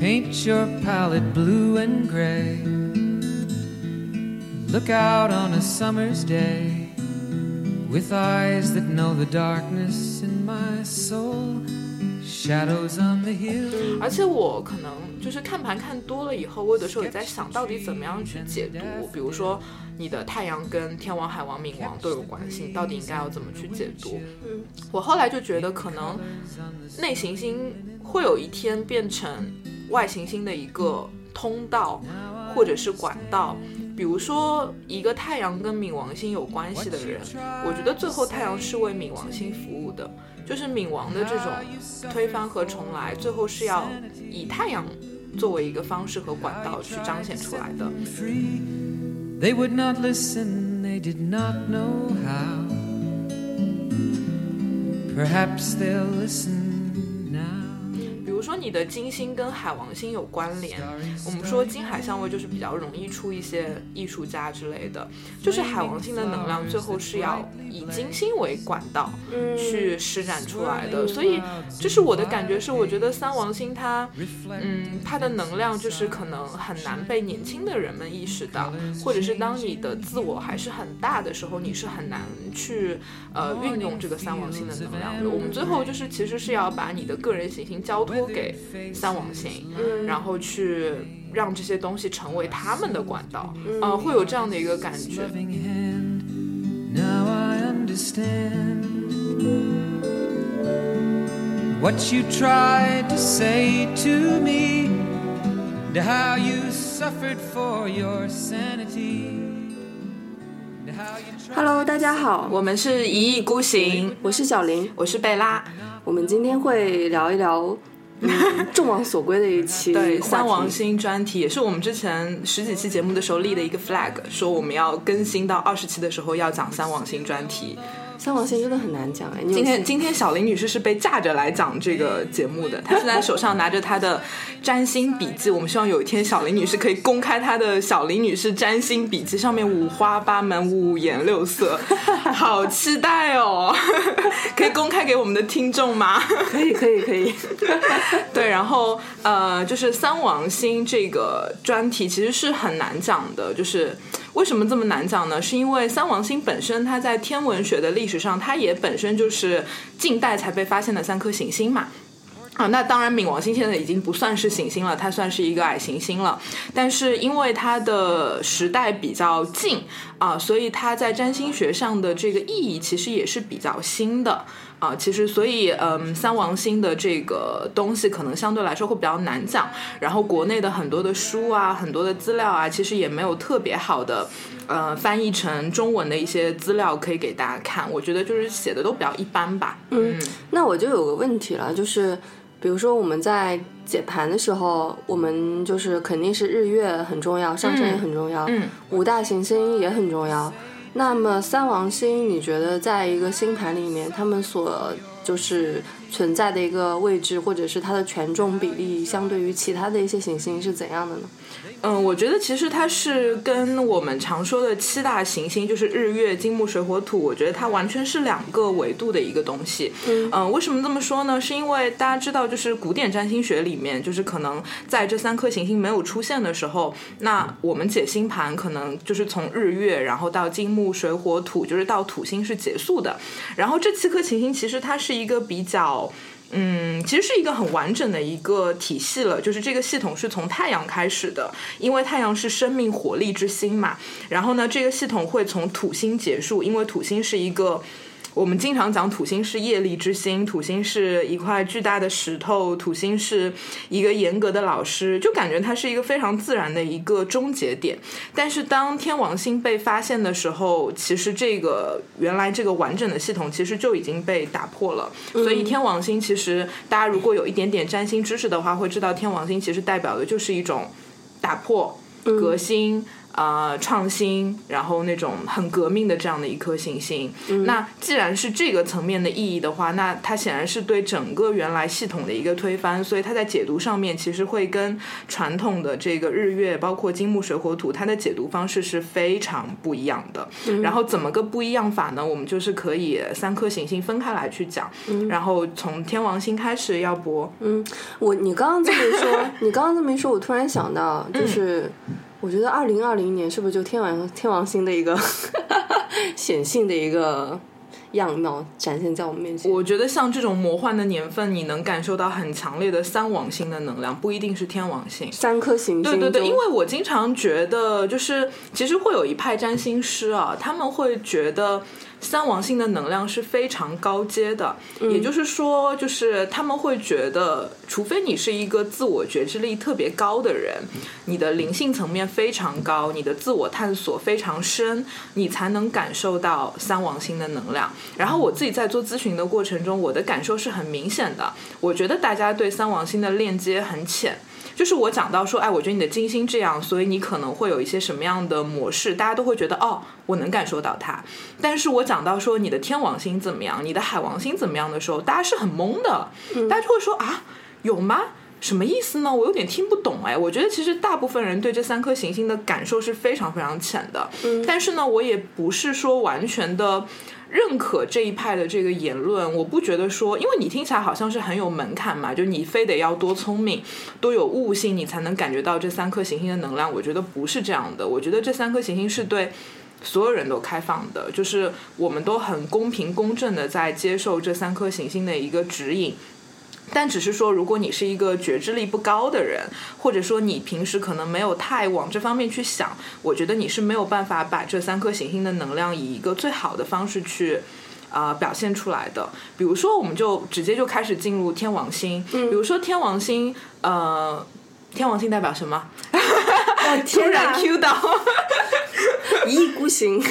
Paint your palette blue and gray. Look out on a summer's day with eyes that know the darkness in my soul. Shadows on the hill. 而且我可能就是看盘看多了以后，我有的时候也在想到底怎么样去解读。比如说，你的太阳跟天王、海王、冥王都有关系，你到底应该要怎么去解读？嗯，我后来就觉得，可能内行星会有一天变成外行星的一个通道，或者是管道。比如说，一个太阳跟冥王星有关系的人，我觉得最后太阳是为冥王星服务的。就是冥王的这种推翻和重来，最后是要以太阳作为一个方式和管道去彰显出来的。They would not listen, they did not know how. Perhaps they'll listen 如说你的金星跟海王星有关联，我们说金海相位就是比较容易出一些艺术家之类的，就是海王星的能量最后是要以金星为管道去施展出来的，所以这是我的感觉是，我觉得三王星它，嗯，它的能量就是可能很难被年轻的人们意识到，或者是当你的自我还是很大的时候，你是很难去呃运用这个三王星的能量的。我们最后就是其实是要把你的个人行星交托给三王星，然后去让这些东西成为他们的管道，呃，会有这样的一个感觉。Loving hand. Now I understand what you tried to say to me, and how you suffered for your sanity. Hello，大家好，我们是一意孤行，我是小林。我是贝拉，我们今天会聊一聊，嗯，众望所归的一期对三王星专题，也是我们之前十几期节目的时候立的一个 flag，说我们要更新到二十期的时候要讲三王星专题。三王星真的很难讲哎。今天今天小林女士是被架着来讲这个节目的，她现 在手上拿着她的占星笔记，我们希望有一天小林女士可以公开她的小林女士占星笔记，上面五花八门、五颜六色，好期待哦！可以公开给我们的听众吗？可以可以可以，对，然后呃，就是三王星这个专题其实是很难讲的，就是为什么这么难讲呢？是因为三王星本身它在天文学的历史上，它也本身就是近代才被发现的三颗行星嘛。啊，那当然，冥王星现在已经不算是行星了，它算是一个矮行星了。但是因为它的时代比较近啊，所以它在占星学上的这个意义其实也是比较新的啊。其实，所以嗯，三王星的这个东西可能相对来说会比较难讲。然后国内的很多的书啊，很多的资料啊，其实也没有特别好的呃翻译成中文的一些资料可以给大家看。我觉得就是写的都比较一般吧。嗯那我就有个问题了，就是比如说我们在解盘的时候，我们就是肯定是日月很重要，上升也很重要，嗯五大行星也很重要。那么三王星，你觉得在一个星盘里面，他们所就是存在的一个位置，或者是它的权重比例，相对于其他的一些行星是怎样的呢？嗯，我觉得其实它是跟我们常说的七大行星，就是日月金木水火土，我觉得它完全是两个维度的一个东西。嗯、为什么这么说呢？是因为大家知道，就是古典占星学里面，就是可能在这三颗行星没有出现的时候，那我们解星盘可能就是从日月，然后到金木水火土，就是到土星是结束的。然后这七颗行星其实它是一个比较。嗯，其实是一个很完整的一个体系了，就是这个系统是从太阳开始的，因为太阳是生命活力之星嘛。然后呢，这个系统会从土星结束，因为土星是一个。我们经常讲土星是业力之星，土星是一块巨大的石头，土星是一个严格的老师，就感觉它是一个非常自然的一个终结点。但是当天王星被发现的时候，其实这个原来这个完整的系统其实就已经被打破了。所以天王星其实大家如果有一点点占星知识的话，会知道天王星其实代表的就是一种打破。革新。呃，创新，然后那种很革命的这样的一颗行星。那既然是这个层面的意义的话，那它显然是对整个原来系统的一个推翻，所以它在解读上面其实会跟传统的这个日月，包括金木水火土，它的解读方式是非常不一样的。然后怎么个不一样法呢？我们就是可以三颗行星分开来去讲。然后从天王星开始，要不？嗯，我你刚刚这么一说，你刚刚这么一说，我突然想到，就是。我觉得二零二零年是不是就天王天王星的一个 显性的一个样貌展现在我们面前？我觉得像这种魔幻的年份，你能感受到很强烈的三王星的能量，不一定是天王星，三颗行星。对对对，因为我经常觉得，就是其实会有一派占星师啊，他们会觉得。三王星的能量是非常高阶的，也就是说，就是他们会觉得，除非你是一个自我觉知力特别高的人，你的灵性层面非常高，你的自我探索非常深，你才能感受到三王星的能量。然后我自己在做咨询的过程中，我的感受是很明显的，我觉得大家对三王星的链接很浅。就是我讲到说，哎，我觉得你的金星这样，所以你可能会有一些什么样的模式，大家都会觉得哦，我能感受到它。但是我讲到说你的天王星怎么样，你的海王星怎么样的时候，大家是很懵的，大家就会说啊，有吗？什么意思呢？我有点听不懂哎。我觉得其实大部分人对这三颗行星的感受是非常非常浅的，但是呢，我也不是说完全的。认可这一派的这个言论，我不觉得说，因为你听起来好像是很有门槛嘛，就你非得要多聪明、多有悟性，你才能感觉到这三颗行星的能量。我觉得不是这样的，我觉得这三颗行星是对所有人都开放的，就是我们都很公平公正的在接受这三颗行星的一个指引。但只是说，如果你是一个觉知力不高的人，或者说你平时可能没有太往这方面去想，我觉得你是没有办法把这三颗行星的能量以一个最好的方式去啊表现出来的。比如说，我们就直接就开始进入天王星。嗯比如说天王星，呃，天王星代表什么？突然 Q 到一意孤行，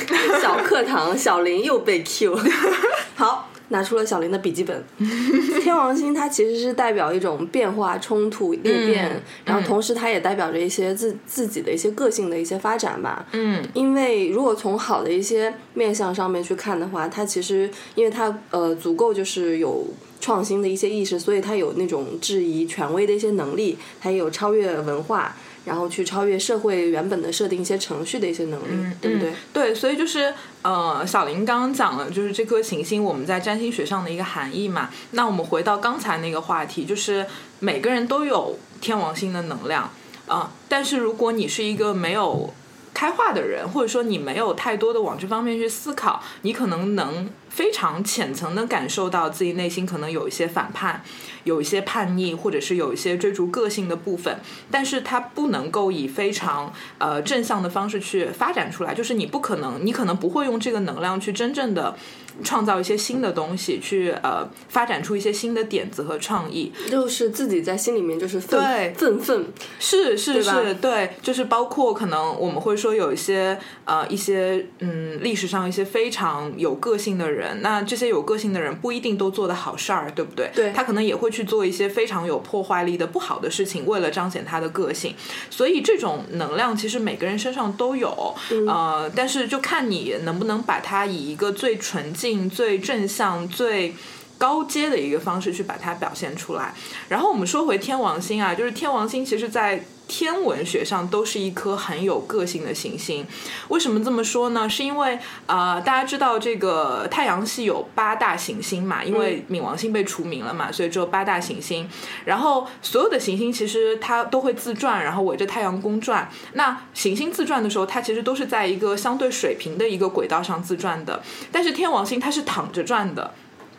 小课堂，小林又被 Q。好。拿出了小林的笔记本。天王星它其实是代表一种变化、冲突、裂变，然后同时它也代表着一些自自己的一些个性的一些发展吧。嗯，因为如果从好的一些面相上面去看的话，它其实因为它呃足够就是有创新的一些意识，所以它有那种质疑权威的一些能力，它也有超越文化。然后去超越社会原本的设定一些程序的一些能力，对不对？对，所以就是呃，小林刚刚讲了，就是这颗行星我们在占星学上的一个含义嘛。那我们回到刚才那个话题，就是每个人都有天王星的能量啊，但是如果你是一个没有开化的人，或者说你没有太多的往这方面去思考，你可能能非常浅层的感受到自己内心可能有一些反叛。有一些叛逆，或者是有一些追逐个性的部分，但是它不能够以非常呃正向的方式去发展出来，就是你不可能，你可能不会用这个能量去真正的创造一些新的东西，去呃发展出一些新的点子和创意，就是自己在心里面就是对。愤愤，是是是，对，就是包括可能我们会说有一些呃一些嗯历史上一些非常有个性的人，那这些有个性的人不一定都做的好事儿，对不对？对，他可能也会去。做一些非常有破坏力的不好的事情，为了彰显他的个性，所以这种能量其实每个人身上都有，呃，但是就看你能不能把它以一个最纯净、最正向、最高阶的一个方式去把它表现出来。然后我们说回天王星啊，就是天王星其实，在天文学上都是一颗很有个性的行星，为什么这么说呢？是因为呃，大家知道这个太阳系有八大行星嘛，因为冥王星被除名了嘛，所以只有八大行星。然后所有的行星其实它都会自转，然后围着太阳公转。那行星自转的时候，它其实都是在一个相对水平的一个轨道上自转的。但是天王星它是躺着转的，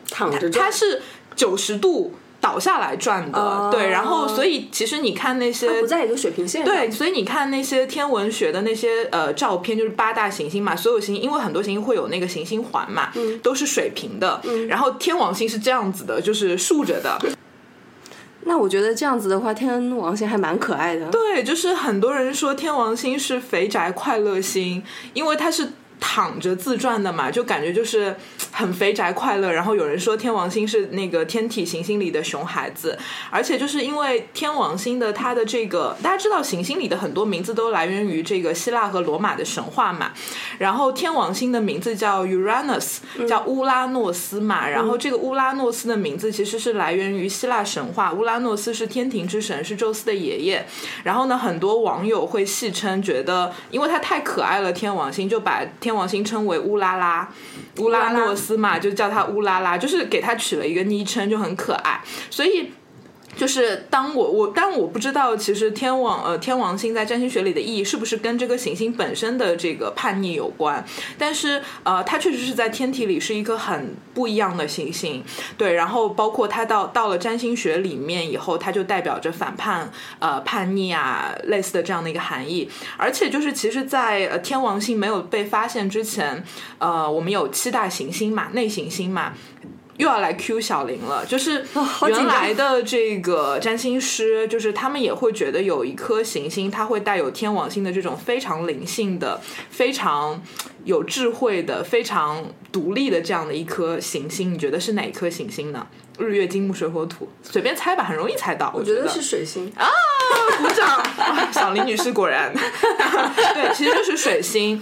躺着转，它是九十度。倒下来转的，对，然后所以其实你看那些不在一个水平线上，对，所以你看那些天文学的那些呃照片，就是八大行星嘛，所有行星因为很多行星会有那个行星环嘛，都是水平的，然后天王星是这样子的，就是竖着的。那我觉得这样子的话，天王星还蛮可爱的。对，就是很多人说天王星是肥宅快乐星，因为它是。躺着自转的嘛，就感觉就是很肥宅快乐。然后有人说天王星是那个天体行星里的熊孩子，而且就是因为天王星的它的这个，大家知道行星里的很多名字都来源于这个希腊和罗马的神话嘛。然后天王星的名字叫 Uranus，叫乌拉诺斯嘛。然后这个乌拉诺斯的名字其实是来源于希腊神话，乌拉诺斯是天庭之神，是宙斯的爷爷。然后呢，很多网友会戏称，觉得因为他太可爱了，天王星就把天王星称为乌拉拉，乌拉诺斯嘛，就叫他乌拉拉，就是给他取了一个昵称，就很可爱。所以。就是当我我，但我不知道，其实天王呃天王星在占星学里的意义是不是跟这个行星本身的这个叛逆有关？但是呃，它确实是在天体里是一颗很不一样的行星，对。然后包括它到到了占星学里面以后，它就代表着反叛呃叛逆啊类似的这样的一个含义。而且就是其实，在呃天王星没有被发现之前，呃，我们有七大行星嘛，内行星嘛。又要来 Q 小林了，就是原来的这个占星师，就是他们也会觉得有一颗行星，它会带有天王星的这种非常灵性的、非常有智慧的、非常独立的这样的一颗行星。你觉得是哪颗行星呢？日月金木水火土，随便猜吧，很容易猜到。我觉得是水星啊！鼓掌，小林女士果然 对，其实就是水星。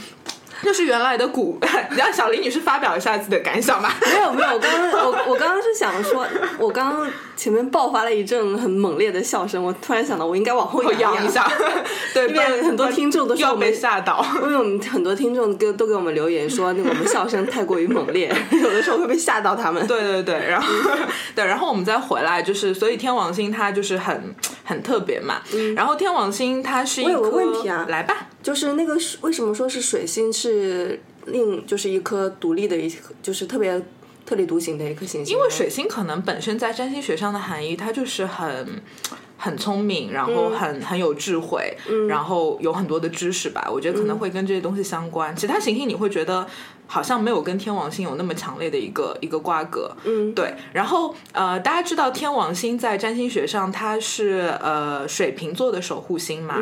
就是原来的古，让小林女士发表一下自己的感想吧。没有没有，我刚刚我我刚刚是想说，我刚刚前面爆发了一阵很猛烈的笑声，我突然想到我应该往后仰一下，对，因为很多听众都要被吓到，因为我们很多听众给都给我们留言说，那我们笑声太过于猛烈，有的时候会被吓到他们。对对对，然后对，然后我们再回来，就是所以天王星它就是很很特别嘛。然后天王星它是一个问题啊，来吧。就是那个为什么说是水星是另就是一颗独立的一就是特别特立独行的一颗行星？因为水星可能本身在占星学上的含义，它就是很很聪明，然后很很有智慧，然后有很多的知识吧。我觉得可能会跟这些东西相关。其他行星你会觉得？好像没有跟天王星有那么强烈的一个一个瓜葛，嗯，对。然后呃，大家知道天王星在占星学上它是呃水瓶座的守护星嘛？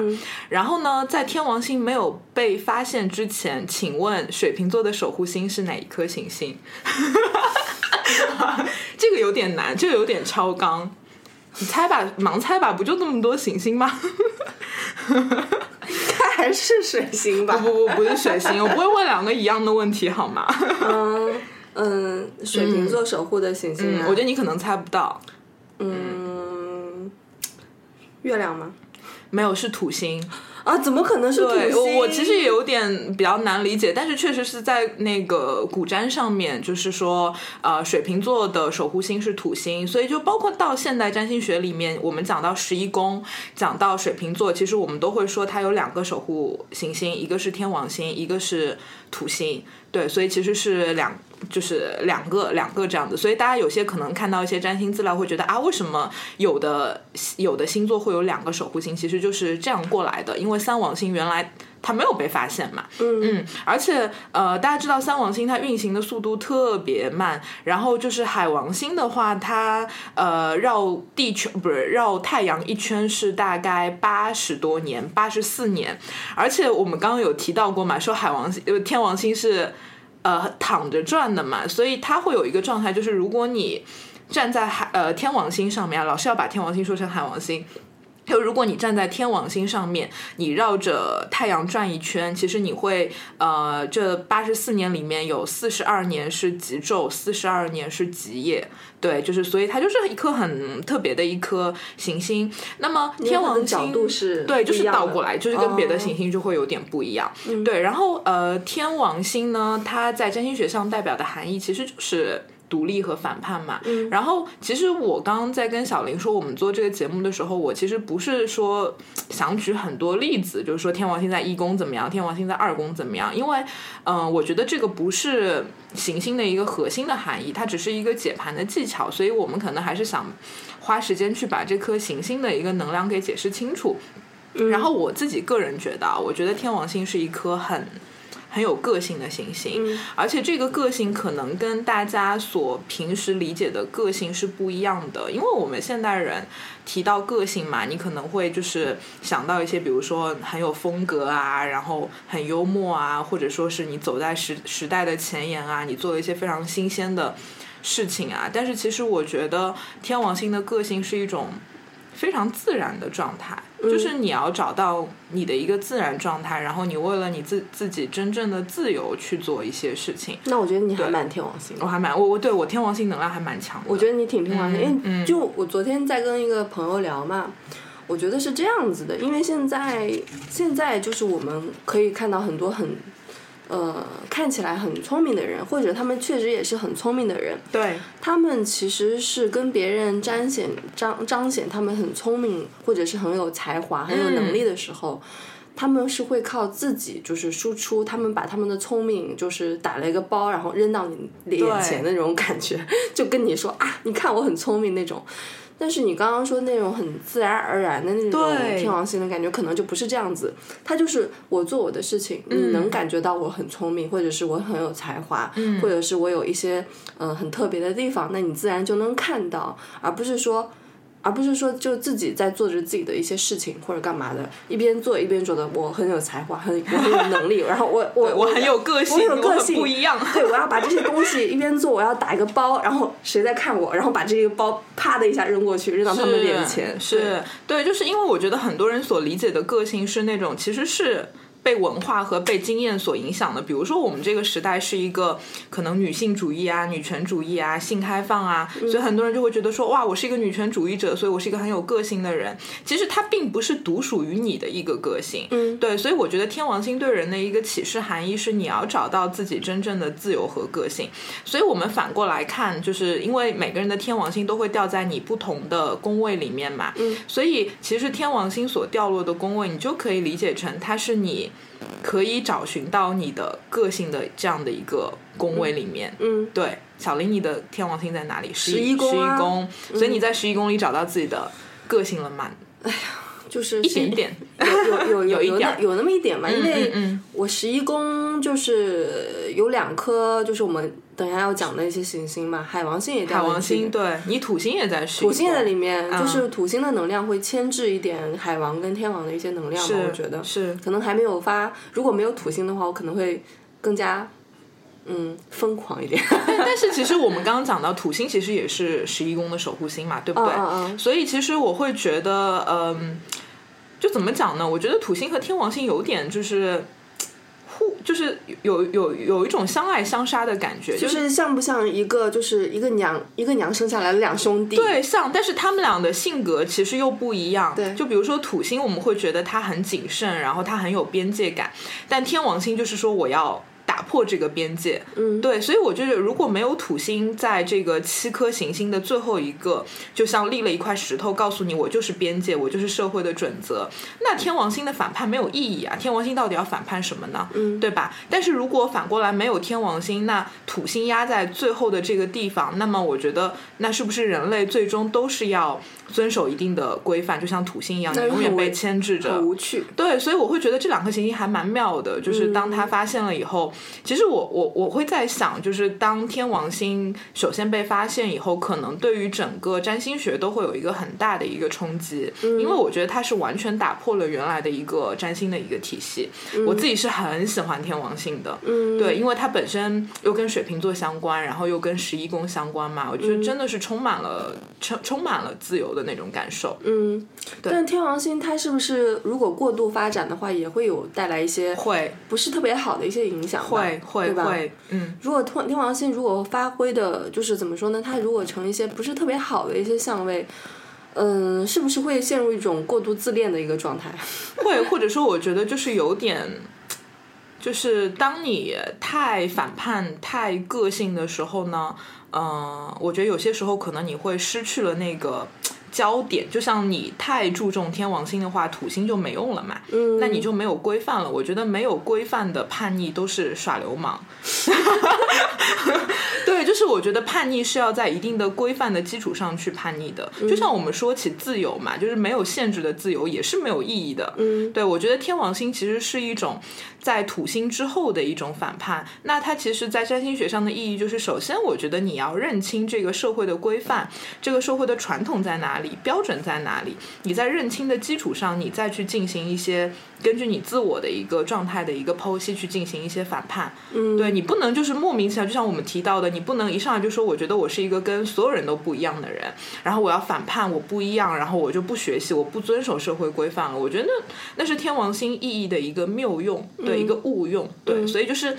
然后呢，在天王星没有被发现之前，请问水瓶座的守护星是哪一颗行星？这个有点难，这个有点超纲，你猜吧，盲猜吧，不就那么多行星吗？还是水星吧？不不不，不是水星，我不会问两个一样的问题，好吗？嗯嗯，水瓶座守护的行星，我觉得你可能猜不到。嗯，月亮吗？没有，是土星。啊，怎么可能是土星？我其实也有点比较难理解，但是确实是在那个古占上面，就是说，呃，水瓶座的守护星是土星，所以就包括到现代占星学里面，我们讲到十一宫，讲到水瓶座，其实我们都会说它有两个守护行星，一个是天王星，一个是土星。对，所以其实是两，就是两个两个这样子，所以大家有些可能看到一些占星资料，会觉得啊，为什么有的有的星座会有两个守护星？其实就是这样过来的，因为三王星原来它没有被发现嘛，嗯嗯，而且呃，大家知道三王星它运行的速度特别慢，然后就是海王星的话，它呃绕地球不是绕太阳一圈是大概八十多年，八十四年，而且我们刚刚有提到过嘛，说海王星呃天王星是。呃，躺着转的嘛，所以他会有一个状态，就是如果你站在海呃天王星上面，老是要把天王星说成海王星。就如果你站在天王星上面，你绕着太阳转一圈，其实你会呃，这八十四年里面有四十二年是极昼，四十二年是极夜。对，就是所以它就是一颗很特别的一颗行星。那么天王星角度是对，就是倒过来，就是跟别的行星就会有点不一样。对，然后呃，天王星呢，它在占星学上代表的含义其实就是。独立和反叛嘛，然后其实我刚刚在跟小林说我们做这个节目的时候，我其实不是说想举很多例子，就是说天王星在一宫怎么样，天王星在二宫怎么样，因为嗯，我觉得这个不是行星的一个核心的含义，它只是一个解盘的技巧，所以我们可能还是想花时间去把这颗行星的一个能量给解释清楚。然后我自己个人觉得，我觉得天王星是一颗很。很有个性的行星，嗯而且这个个性可能跟大家所平时理解的个性是不一样的，因为我们现代人提到个性嘛，你可能会就是想到一些，比如说很有风格啊，然后很幽默啊，或者说是你走在时时代的前沿啊，你做了一些非常新鲜的事情啊。但是其实我觉得天王星的个性是一种非常自然的状态，就是你要找到你的一个自然状态，然后你为了你自自己真正的自由去做一些事情。那我觉得你还蛮天王星我。还蛮我我对我天王星能量还蛮强的。我觉得你挺天王星，因为嗯就我昨天在跟一个朋友聊嘛，我觉得是这样子的，因为现在现在就是我们可以看到很多很呃看起来很聪明的人，或者他们确实也是很聪明的人，对他们其实是跟别人彰显彰彰显他们很聪明，或者是很有才华、很有能力的时候。他们是会靠自己就是输出，他们把他们的聪明就是打了一个包，然后扔到你眼前的那种感觉，就跟你说啊，你看我很聪明那种。但是你刚刚说那种很自然而然的那种天王星的感觉，可能就不是这样子。他就是我做我的事情，你能感觉到我很聪明，或者是我很有才华，或者是我有一些嗯、呃很特别的地方，那你自然就能看到，而不是说。而不是说就自己在做着自己的一些事情或者干嘛的，一边做一边觉得我很有才华，很我很有能力，然后我我我很有个性，我很有个性，不一样。对，我要把这些东西一边做，我要打一个包，然后谁在看我，然后把这个包啪的一下扔过去，扔到他们面前。是对，就是因为我觉得很多人所理解的个性是那种，其实是。被文化和被经验所影响的，比如说我们这个时代是一个可能女性主义啊、女权主义啊、性开放啊，所以很多人就会觉得说，哇，我是一个女权主义者，所以我是一个很有个性的人。其实它并不是独属于你的一个个性，嗯，对，所以我觉得天王星对人的一个启示含义是你要找到自己真正的自由和个性。所以我们反过来看，就是因为每个人的天王星都会掉在你不同的宫位里面嘛，嗯，所以其实天王星所掉落的宫位，你就可以理解成它是你可以找寻到你的个性的这样的一个宫位里面。嗯，对，小林，你的天王星在哪里？十一宫啊十一宫，所以你在十一宫里找到自己的个性了吗？就是一点点，有有有 有一点儿那有那么一点嘛，因为嗯我十一宫就是有两颗，就是我们等一下要讲的一些行星嘛，海王星也掉海王星，对你土星也在十一，土星也在里面，嗯就是土星的能量会牵制一点海王跟天王的一些能量吧，我觉得是可能还没有发，如果没有土星的话，我可能会更加嗯疯狂一点。但是其实我们刚刚讲到土星，其实也是十一宫的守护星嘛，对不对？所以其实我会觉得，嗯，就怎么讲呢？我觉得土星和天王星有点就是互，就是有有有一种相爱相杀的感觉，就就是像不像一个就是一个娘一个娘生下来的两兄弟？对，像，但是他们俩的性格其实又不一样。对就比如说土星，我们会觉得他很谨慎，然后他很有边界感，但天王星就是说我要。打破这个边界，嗯，对，所以我觉得如果没有土星在这个七颗行星的最后一个，就像立了一块石头，告诉你我就是边界，我就是社会的准则，那天王星的反叛没有意义啊！天王星到底要反叛什么呢？嗯对吧？但是如果反过来没有天王星，那土星压在最后的这个地方，那么我觉得那是不是人类最终都是要遵守一定的规范，就像土星一样，你永远被牵制着，无趣。对，所以我会觉得这两颗行星还蛮妙的，就是当他发现了以后，其实我我我会在想，就是当天王星首先被发现以后，可能对于整个占星学都会有一个很大的一个冲击，因为我觉得它是完全打破了原来的一个占星的一个体系。我自己是很喜欢天王星的，嗯，对，因为它本身又跟水瓶座相关，然后又跟十一宫相关嘛，我觉得真的是充满了充充满了自由的那种感受。嗯，但是天王星它是不是如果过度发展的话，也会有带来一些会不是特别好的一些影响？会会吧？会，嗯。如果天天王星如果发挥的，就是怎么说呢？它如果成一些不是特别好的一些相位，嗯，是不是会陷入一种过度自恋的一个状态？会，或者说，我觉得就是有点，就是当你太反叛、太个性的时候呢，嗯、我觉得有些时候可能你会失去了那个焦点。就像你太注重天王星的话，土星就没用了嘛，嗯，那你就没有规范了。我觉得没有规范的叛逆都是耍流氓。对，就是我觉得叛逆是要在一定的规范的基础上去叛逆的。就像我们说起自由嘛，就是没有限制的自由也是没有意义的。嗯，对，我觉得天王星其实是一种在土星之后的一种反叛。那它其实，在占星学上的意义就是，首先我觉得你要认清这个社会的规范，这个社会的传统在哪里，标准在哪里。你在认清的基础上，你再去进行一些根据你自我的一个状态的一个剖析，去进行一些反叛。嗯，对你不能就是莫名其妙，就像我们提到的。你不能一上来就说，我觉得我是一个跟所有人都不一样的人，然后我要反叛，我不一样，然后我就不学习，我不遵守社会规范了。我觉得那那是天王星意义的一个谬用，对一个误用，对，所以就是。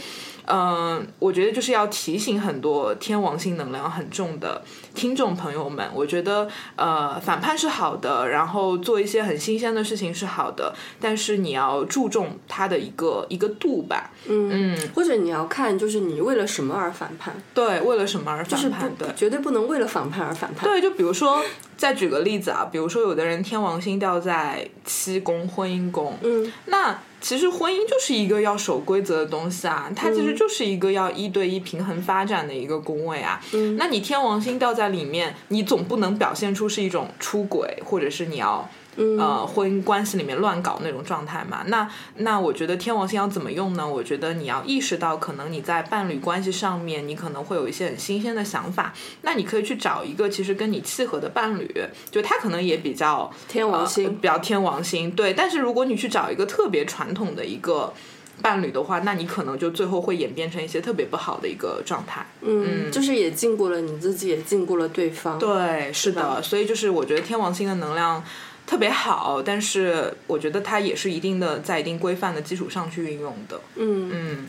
嗯，我觉得就是要提醒很多天王星能量很重的听众朋友们，我觉得呃反叛是好的，然后做一些很新鲜的事情是好的，但是你要注重它的一个一个度吧，嗯，或者你要看就是你为了什么而反叛，对，为了什么而反叛，对，绝对不能为了反叛而反叛，对，就比如说再举个例子啊，比如说有的人天王星掉在七宫婚姻宫，嗯，那。其实婚姻就是一个要守规则的东西啊，它其实就是一个要一对一平衡发展的一个宫位啊。嗯。那你天王星掉在里面，你总不能表现出是一种出轨，或者是你要。呃，婚姻关系里面乱搞那种状态嘛？那那我觉得天王星要怎么用呢？我觉得你要意识到，可能你在伴侣关系上面，你可能会有一些很新鲜的想法。那你可以去找一个其实跟你契合的伴侣，就他可能也比较天王星，比较天王星。对，但是如果你去找一个特别传统的一个伴侣的话，那你可能就最后会演变成一些特别不好的一个状态。嗯，就是也禁锢了你自己，也禁锢了对方。对，是的。所以就是我觉得天王星的能量。特别好，但是我觉得它也是一定的在一定规范的基础上去运用的。嗯嗯。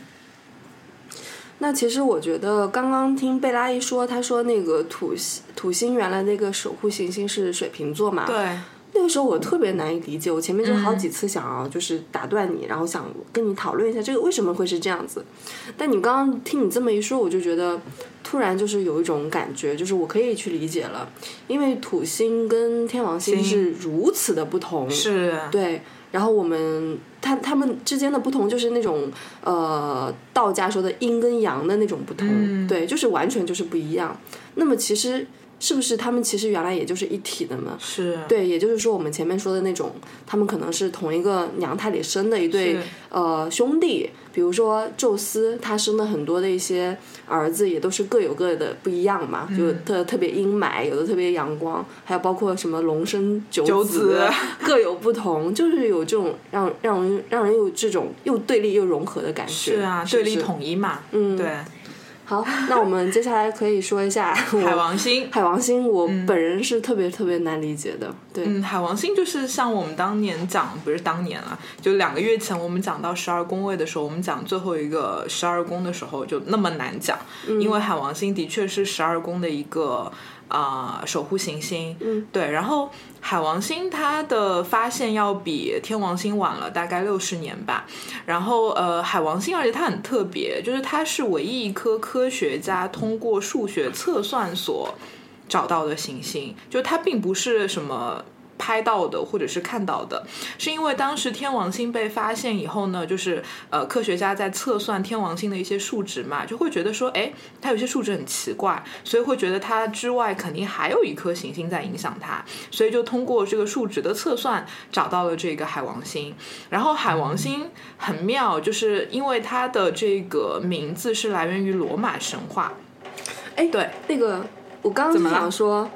那其实我觉得刚刚听贝拉一说，他说那个土星土星原来那个守护行星是水瓶座嘛？对。那个时候我特别难以理解，我前面就好几次想要就是打断你，然后想跟你讨论一下这个为什么会是这样子。但你刚刚听你这么一说，我就觉得突然就是有一种感觉，就是我可以去理解了，因为土星跟天王星是如此的不同，是对。然后我们他他们之间的不同就是那种呃道家说的阴跟阳的那种不同，对，就是完全就是不一样。那么其实。是不是他们其实原来也就是一体的呢？是对，也就是说我们前面说的那种，他们可能是同一个娘胎里生的一对呃兄弟。比如说宙斯，他生的很多的一些儿子也都是各有各的不一样嘛，就特特别阴霾，有的特别阳光，还有包括什么龙生九子，各有不同，就是有这种让让人让人有这种又对立又融合的感觉。是啊，对立统一嘛。嗯，对。好，那我们接下来可以说一下 海王星。海王星，我本人是特别特别难理解的。对，嗯，海王星就是像我们当年讲，不是当年了，就两个月前我们讲到十二宫位的时候，我们讲最后一个十二宫的时候就那么难讲，因为海王星的确是十二宫的一个。啊，守护行星，嗯，对，然后海王星它的发现要比天王星晚了大概六十年吧。然后呃，海王星，而且它很特别，就是它是唯一一颗科学家通过数学测算所找到的行星，就它并不是什么。拍到的或者是看到的，是因为当时天王星被发现以后呢，就是呃科学家在测算天王星的一些数值嘛，就会觉得说，哎，它有些数值很奇怪，所以会觉得它之外肯定还有一颗行星在影响它，所以就通过这个数值的测算找到了这个海王星。然后海王星很妙，就是因为它的这个名字是来源于罗马神话。哎，对，那个我刚刚想说。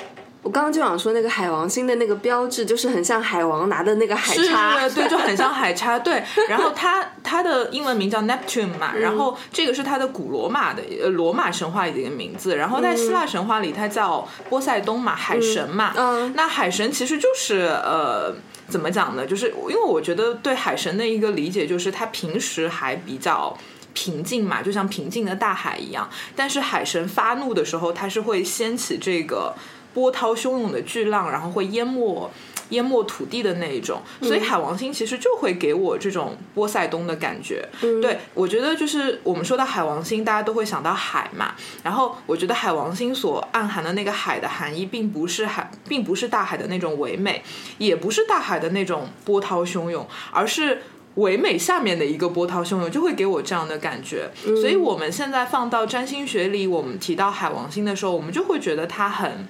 我刚刚就想说，那个海王星的那个标志，就是很像海王拿的那个海叉，对，就很像海 叉，对。然后它它的英文名叫 Neptune 嘛，然后这个是它的古罗马的呃罗马神话里的一个名字，然后在希腊神话里它叫波塞冬嘛，海神嘛。嗯。那海神其实就是呃怎么讲呢？就是因为我觉得对海神的一个理解就是他平时还比较平静嘛，就像平静的大海一样，但是海神发怒的时候，他是会掀起这个。波涛汹涌的巨浪，然后会淹没淹没土地的那一种，所以海王星其实就会给我这种波塞冬的感觉。对我觉得就是我们说到海王星，大家都会想到海嘛，然后我觉得海王星所暗含的那个海的含义，并不是海，并不是大海的那种唯美，也不是大海的那种波涛汹涌，而是。唯美下面的一个波涛汹涌，就会给我这样的感觉。所以，我们现在放到占星学里，我们提到海王星的时候，我们就会觉得它很，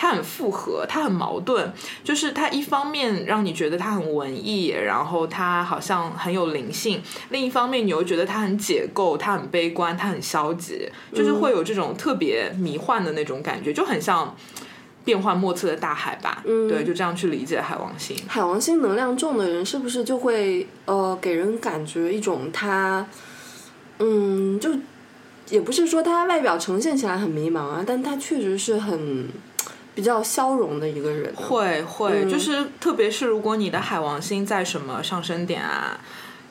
它很复合，它很矛盾。就是它一方面让你觉得它很文艺，然后它好像很有灵性；另一方面，你又觉得它很解构，它很悲观，它很消极，就是会有这种特别迷幻的那种感觉，就很像。变幻莫测的大海吧，嗯对，就这样去理解海王星。海王星能量重的人，是不是就会呃给人感觉一种他，嗯，就也不是说他外表呈现起来很迷茫啊，但他确实是很比较消融的一个人。会会，嗯就是特别是如果你的海王星在什么上升点啊。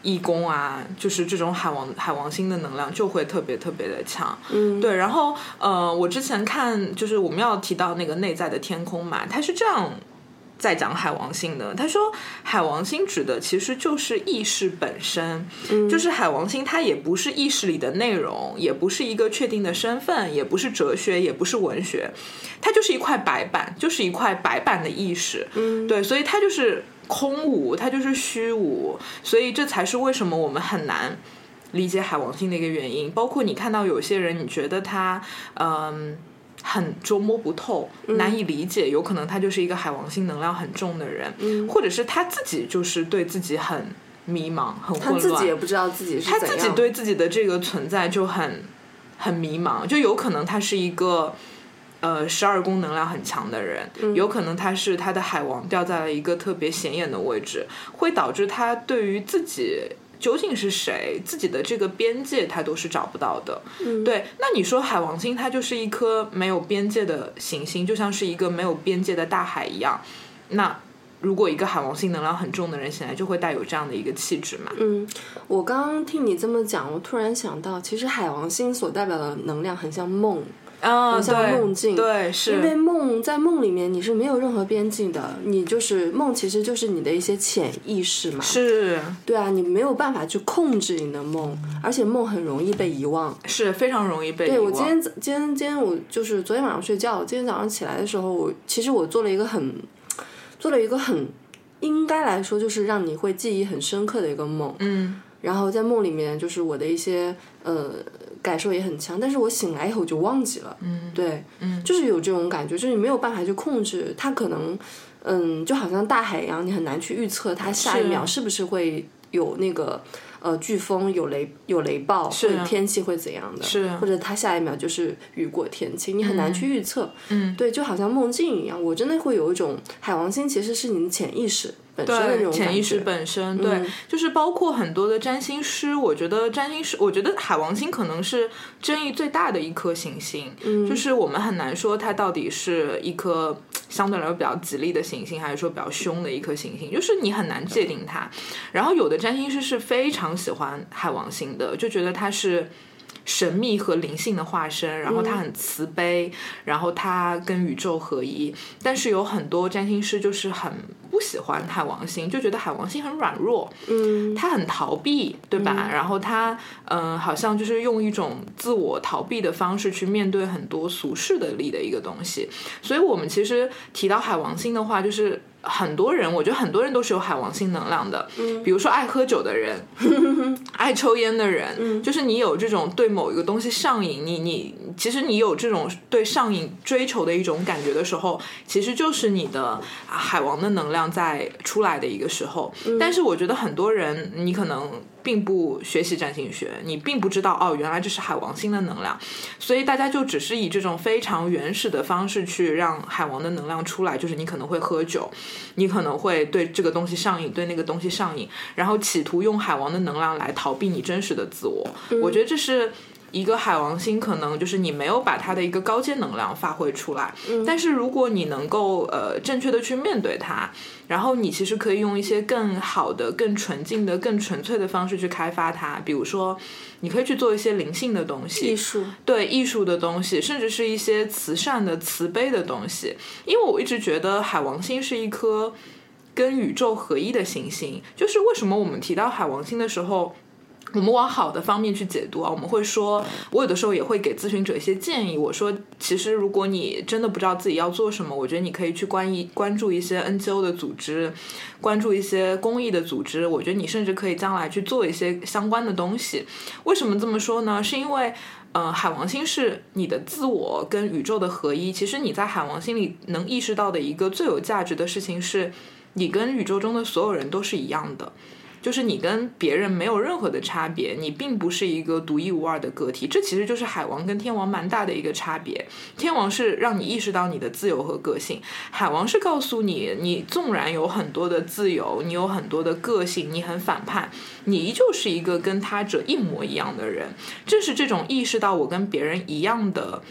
义工啊，就是这种海王海王星的能量就会特别特别的强，嗯，对。然后呃，我之前看就是我们要提到那个内在的天空嘛，它是这样在讲海王星呢。他说海王星指的其实就是意识本身，就是海王星它也不是意识里的内容，也不是一个确定的身份，也不是哲学，也不是文学，它就是一块白板，就是一块白板的意识。嗯，对，所以它就是空无，它就是虚无，所以这才是为什么我们很难理解海王星的一个原因。包括你看到有些人，你觉得他嗯很捉摸不透，难以理解，有可能他就是一个海王星能量很重的人，嗯。或者是他自己就是对自己很迷茫、很混乱，他自己也不知道自己是他怎样。自己对自己的这个存在就很很迷茫，就有可能他是一个呃十二宫能量很强的人，嗯。有可能他是他的海王掉在了一个特别显眼的位置，会导致他对于自己。究竟是谁？自己的这个边界他都是找不到的。嗯对，那你说海王星它就是一颗没有边界的行星，就像是一个没有边界的大海一样。那如果一个海王星能量很重的人显然就会带有这样的一个气质嘛。嗯，我刚刚听你这么讲，我突然想到，其实海王星所代表的能量很像梦，啊，很像梦境。对，是因为梦在梦里面你是没有任何边境的，你就是梦，其实就是你的一些潜意识嘛。是对啊，你没有办法去控制你的梦，而且梦很容易被遗忘。是非常容易被遗忘。对我今天今天今天我就是昨天晚上睡觉，今天早上起来的时候，我其实我做了一个很做了一个很应该来说就是让你会记忆很深刻的一个梦。嗯然后在梦里面，就是我的一些呃感受也很强，但是我醒来以后就忘记了。嗯，对，嗯。就是有这种感觉，就是你没有办法去控制它，可能嗯，就好像大海一样，你很难去预测它下一秒是。不是会有那个呃飓风、有雷、有雷暴，是。或者天气会怎样的，是。或者它下一秒就是雨过天晴，你很难去预测。嗯，对，就好像梦境一样，我真的会有一种海王星其实是你的潜意识本身的那对，种潜意识。本身，对，嗯就是包括很多的占星师，我觉得占星师，我觉得海王星可能是争议最大的一颗行星，嗯就是我们很难说它到底是一颗相对来说比较吉利的行星，还是说比较凶的一颗行星，就是你很难界定它。然后有的占星师是非常喜欢海王星的，就觉得它是。神秘和灵性的化身，然后他很慈悲，然后他跟宇宙合一。但是有很多占星师就是很不喜欢海王星，就觉得海王星很软弱，嗯他很逃避，对吧？然后他嗯、呃好像就是用一种自我逃避的方式去面对很多俗世的力的一个东西。所以我们其实提到海王星的话，就是。很多人，我觉得很多人都是有海王星能量的，嗯。比如说爱喝酒的人，爱抽烟的人，嗯。就是你有这种对某一个东西上瘾，你你其实你有这种对上瘾追求的一种感觉的时候，其实就是你的啊海王的能量在出来的一个时候。嗯。但是我觉得很多人，你可能并不学习占星学，你并不知道哦，原来这是海王星的能量，所以大家就只是以这种非常原始的方式去让海王的能量出来，就是你可能会喝酒，你可能会对这个东西上瘾，对那个东西上瘾，然后企图用海王的能量来逃避你真实的自我。我觉得这是。一个海王星可能就是你没有把它的一个高阶能量发挥出来，但是如果你能够呃正确的去面对它，然后你其实可以用一些更好的、更纯净的、更纯粹的方式去开发它，比如说你可以去做一些灵性的东西，艺术，对艺术的东西，甚至是一些慈善的、慈悲的东西。因为我一直觉得海王星是一颗跟宇宙合一的行星。就是为什么我们提到海王星的时候。我们往好的方面去解读啊，我们会说，我有的时候也会给咨询者一些建议。我说，其实如果你真的不知道自己要做什么，我觉得你可以去关一关注一些 NGO 的组织，关注一些公益的组织。我觉得你甚至可以将来去做一些相关的东西。为什么这么说呢？是因为，呃，海王星是你的自我跟宇宙的合一。其实你在海王星里能意识到的一个最有价值的事情是，你跟宇宙中的所有人都是一样的。就是你跟别人没有任何的差别，你并不是一个独一无二的个体。这其实就是海王跟天王蛮大的一个差别。天王是让你意识到你的自由和个性，海王是告诉你，你纵然有很多的自由，你有很多的个性，你很反叛，你依旧是一个跟他者一模一样的人。正是这种意识到我跟别人一样的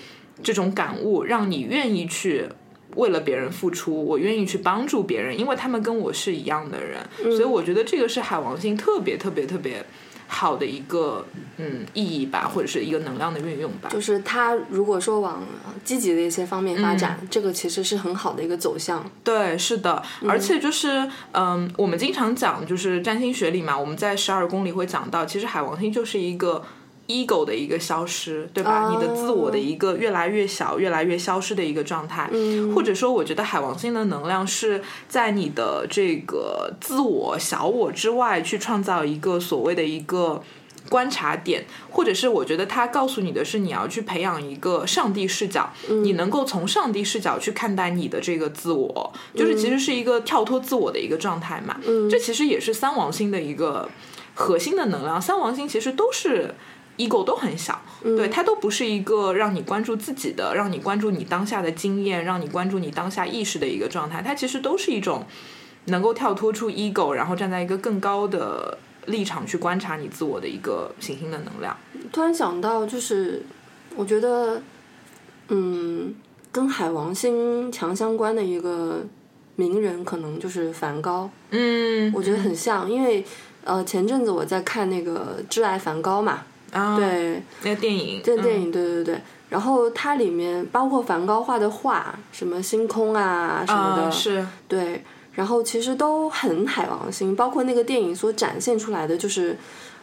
这种感悟，让你愿意去。为了别人付出，我愿意去帮助别人，因为他们跟我是一样的人，所以我觉得这个是海王星特别特别特别好的一个嗯意义吧，或者是一个能量的运用吧。就是他如果说往积极的一些方面发展，这个其实是很好的一个走向。对，是的，而且就是嗯，我们经常讲就是占星学里嘛，我们在十二宫里会讲到，其实海王星就是一个。Ego 的一个消失，对吧？你的自我的一个越来越小、越来越消失的一个状态，或者说，我觉得海王星的能量是在你的这个自我小我之外去创造一个所谓的一个观察点，或者是我觉得它告诉你的是你要去培养一个上帝视角，你能够从上帝视角去看待你的这个自我，就是其实是一个跳脱自我的一个状态嘛。这其实也是三王星的一个核心的能量，三王星其实都是。Ego 都很小，对它都不是一个让你关注自己的、让你关注你当下的经验、让你关注你当下意识的一个状态。它其实都是一种能够跳脱出 ego，然后站在一个更高的立场去观察你自我的一个行星的能量。突然想到，就是我觉得，嗯，跟海王星强相关的一个名人，可能就是梵高。嗯，我觉得很像，因为呃，前阵子我在看那个《挚爱梵高》嘛。对，那个电影，这电影，对对对。然后它里面包括梵高画的画，什么星空啊什么的，是，对。然后其实都很海王星，包括那个电影所展现出来的，就是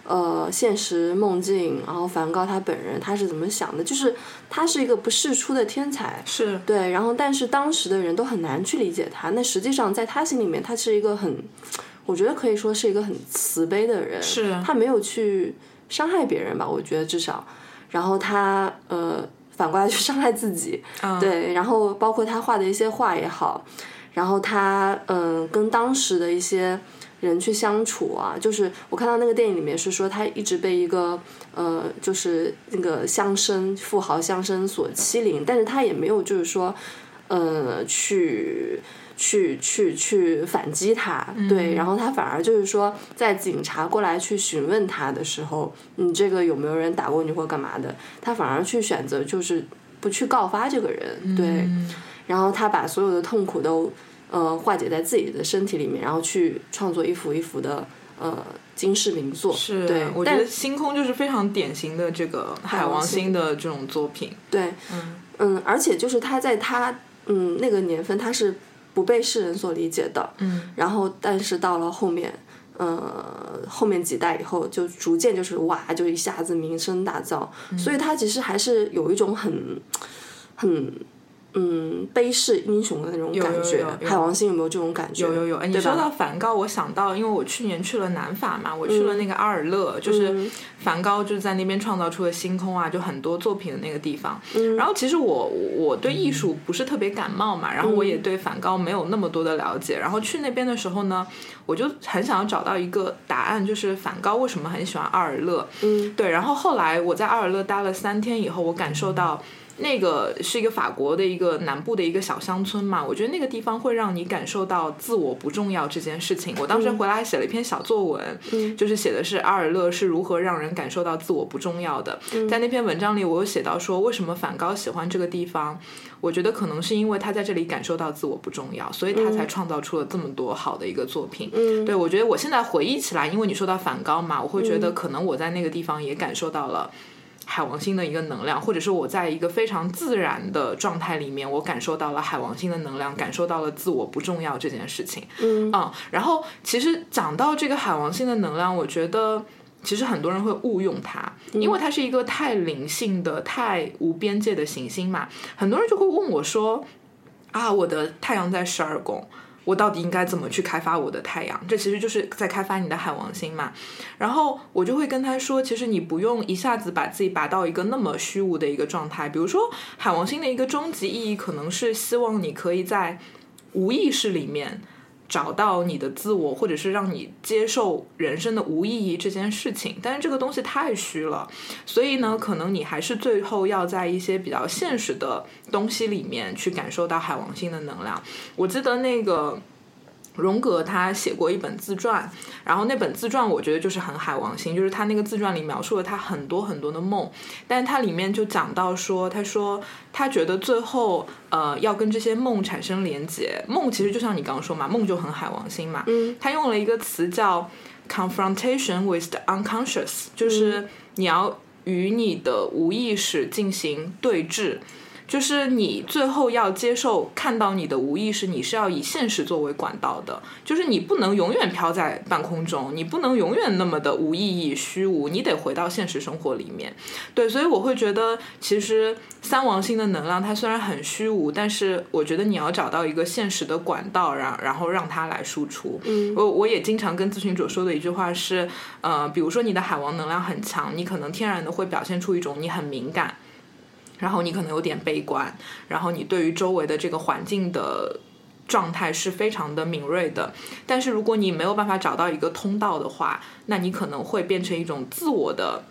呃现实梦境，然后梵高他本人他是怎么想的，就是他是一个不世出的天才，是对。然后但是当时的人都很难去理解他，那实际上在他心里面，他是一个很，我觉得可以说是一个很慈悲的人，是他没有去。伤害别人吧，我觉得至少，然后他呃反过来去伤害自己，对，然后包括他画的一些画也好，然后他嗯跟当时的一些人去相处啊，就是我看到那个电影里面是说他一直被一个呃就是那个乡绅富豪乡绅所欺凌，但是他也没有就是说呃去。去去去反击他，对，然后他反而就是说，在警察过来去询问他的时候，你这个有没有人打过你或干嘛的，他反而去选择就是不去告发这个人，对，然后他把所有的痛苦都呃化解在自己的身体里面，然后去创作一幅一幅的呃惊世名作，是，对，我觉得星空就是非常典型的这个海王星的这种作品，对，嗯。嗯，而且就是他在他嗯那个年份他是。不被世人所理解的，嗯，然后但是到了后面，呃，后面几代以后，就逐渐就是哇，就一下子名声大噪，所以他其实还是有一种很，很。嗯，悲世英雄的那种感觉，海王星有没有这种感觉？有有有。哎，你说到梵高，我想到，因为我去年去了南法嘛，我去了那个阿尔勒，就是梵高就是在那边创造出了星空啊，就很多作品的那个地方。然后其实我我对艺术不是特别感冒嘛，然后我也对梵高没有那么多的了解。然后去那边的时候呢，我就很想要找到一个答案，就是梵高为什么很喜欢阿尔勒。嗯，对。然后后来我在阿尔勒待了三天以后，我感受到。那个是一个法国的一个南部的一个小乡村嘛，我觉得那个地方会让你感受到自我不重要这件事情。我当时回来写了一篇小作文，就是写的是阿尔勒是如何让人感受到自我不重要的。在那篇文章里，我有写到说，为什么梵高喜欢这个地方？我觉得可能是因为他在这里感受到自我不重要，所以他才创造出了这么多好的一个作品。对我觉得我现在回忆起来，因为你说到梵高嘛，我会觉得可能我在那个地方也感受到了。海王星的一个能量，或者是我在一个非常自然的状态里面，我感受到了海王星的能量，感受到了自我不重要这件事情。嗯然后其实讲到这个海王星的能量，我觉得其实很多人会误用它，因为它是一个太灵性的、太无边界的行星嘛。很多人就会问我说：“啊，我的太阳在十二宫。”我到底应该怎么去开发我的太阳？这其实就是在开发你的海王星嘛。然后我就会跟他说，其实你不用一下子把自己拔到一个那么虚无的一个状态。比如说，海王星的一个终极意义，可能是希望你可以在无意识里面找到你的自我，或者是让你接受人生的无意义这件事情。但是这个东西太虚了，所以呢，可能你还是最后要在一些比较现实的东西里面去感受到海王星的能量。我记得那个。荣格他写过一本自传，然后那本自传我觉得就是很海王星，就是他那个自传里描述了他很多很多的梦，但是他里面就讲到说，他说他觉得最后呃要跟这些梦产生连结，梦其实就像你刚刚说嘛，梦就很海王星嘛，嗯，他用了一个词叫 confrontation with the unconscious，就是你要与你的无意识进行对峙。就是你最后要接受看到你的无意识，你是要以现实作为管道的，就是你不能永远飘在半空中，你不能永远那么的无意义、虚无，你得回到现实生活里面。对，所以我会觉得，其实三王星的能量它虽然很虚无，但是我觉得你要找到一个现实的管道，然然后让它来输出。嗯，我我也经常跟咨询者说的一句话是，呃，比如说你的海王能量很强，你可能天然的会表现出一种你很敏感。然后你可能有点悲观，然后你对于周围的这个环境的状态是非常的敏锐的。但是如果你没有办法找到一个通道的话，那你可能会变成一种自我的，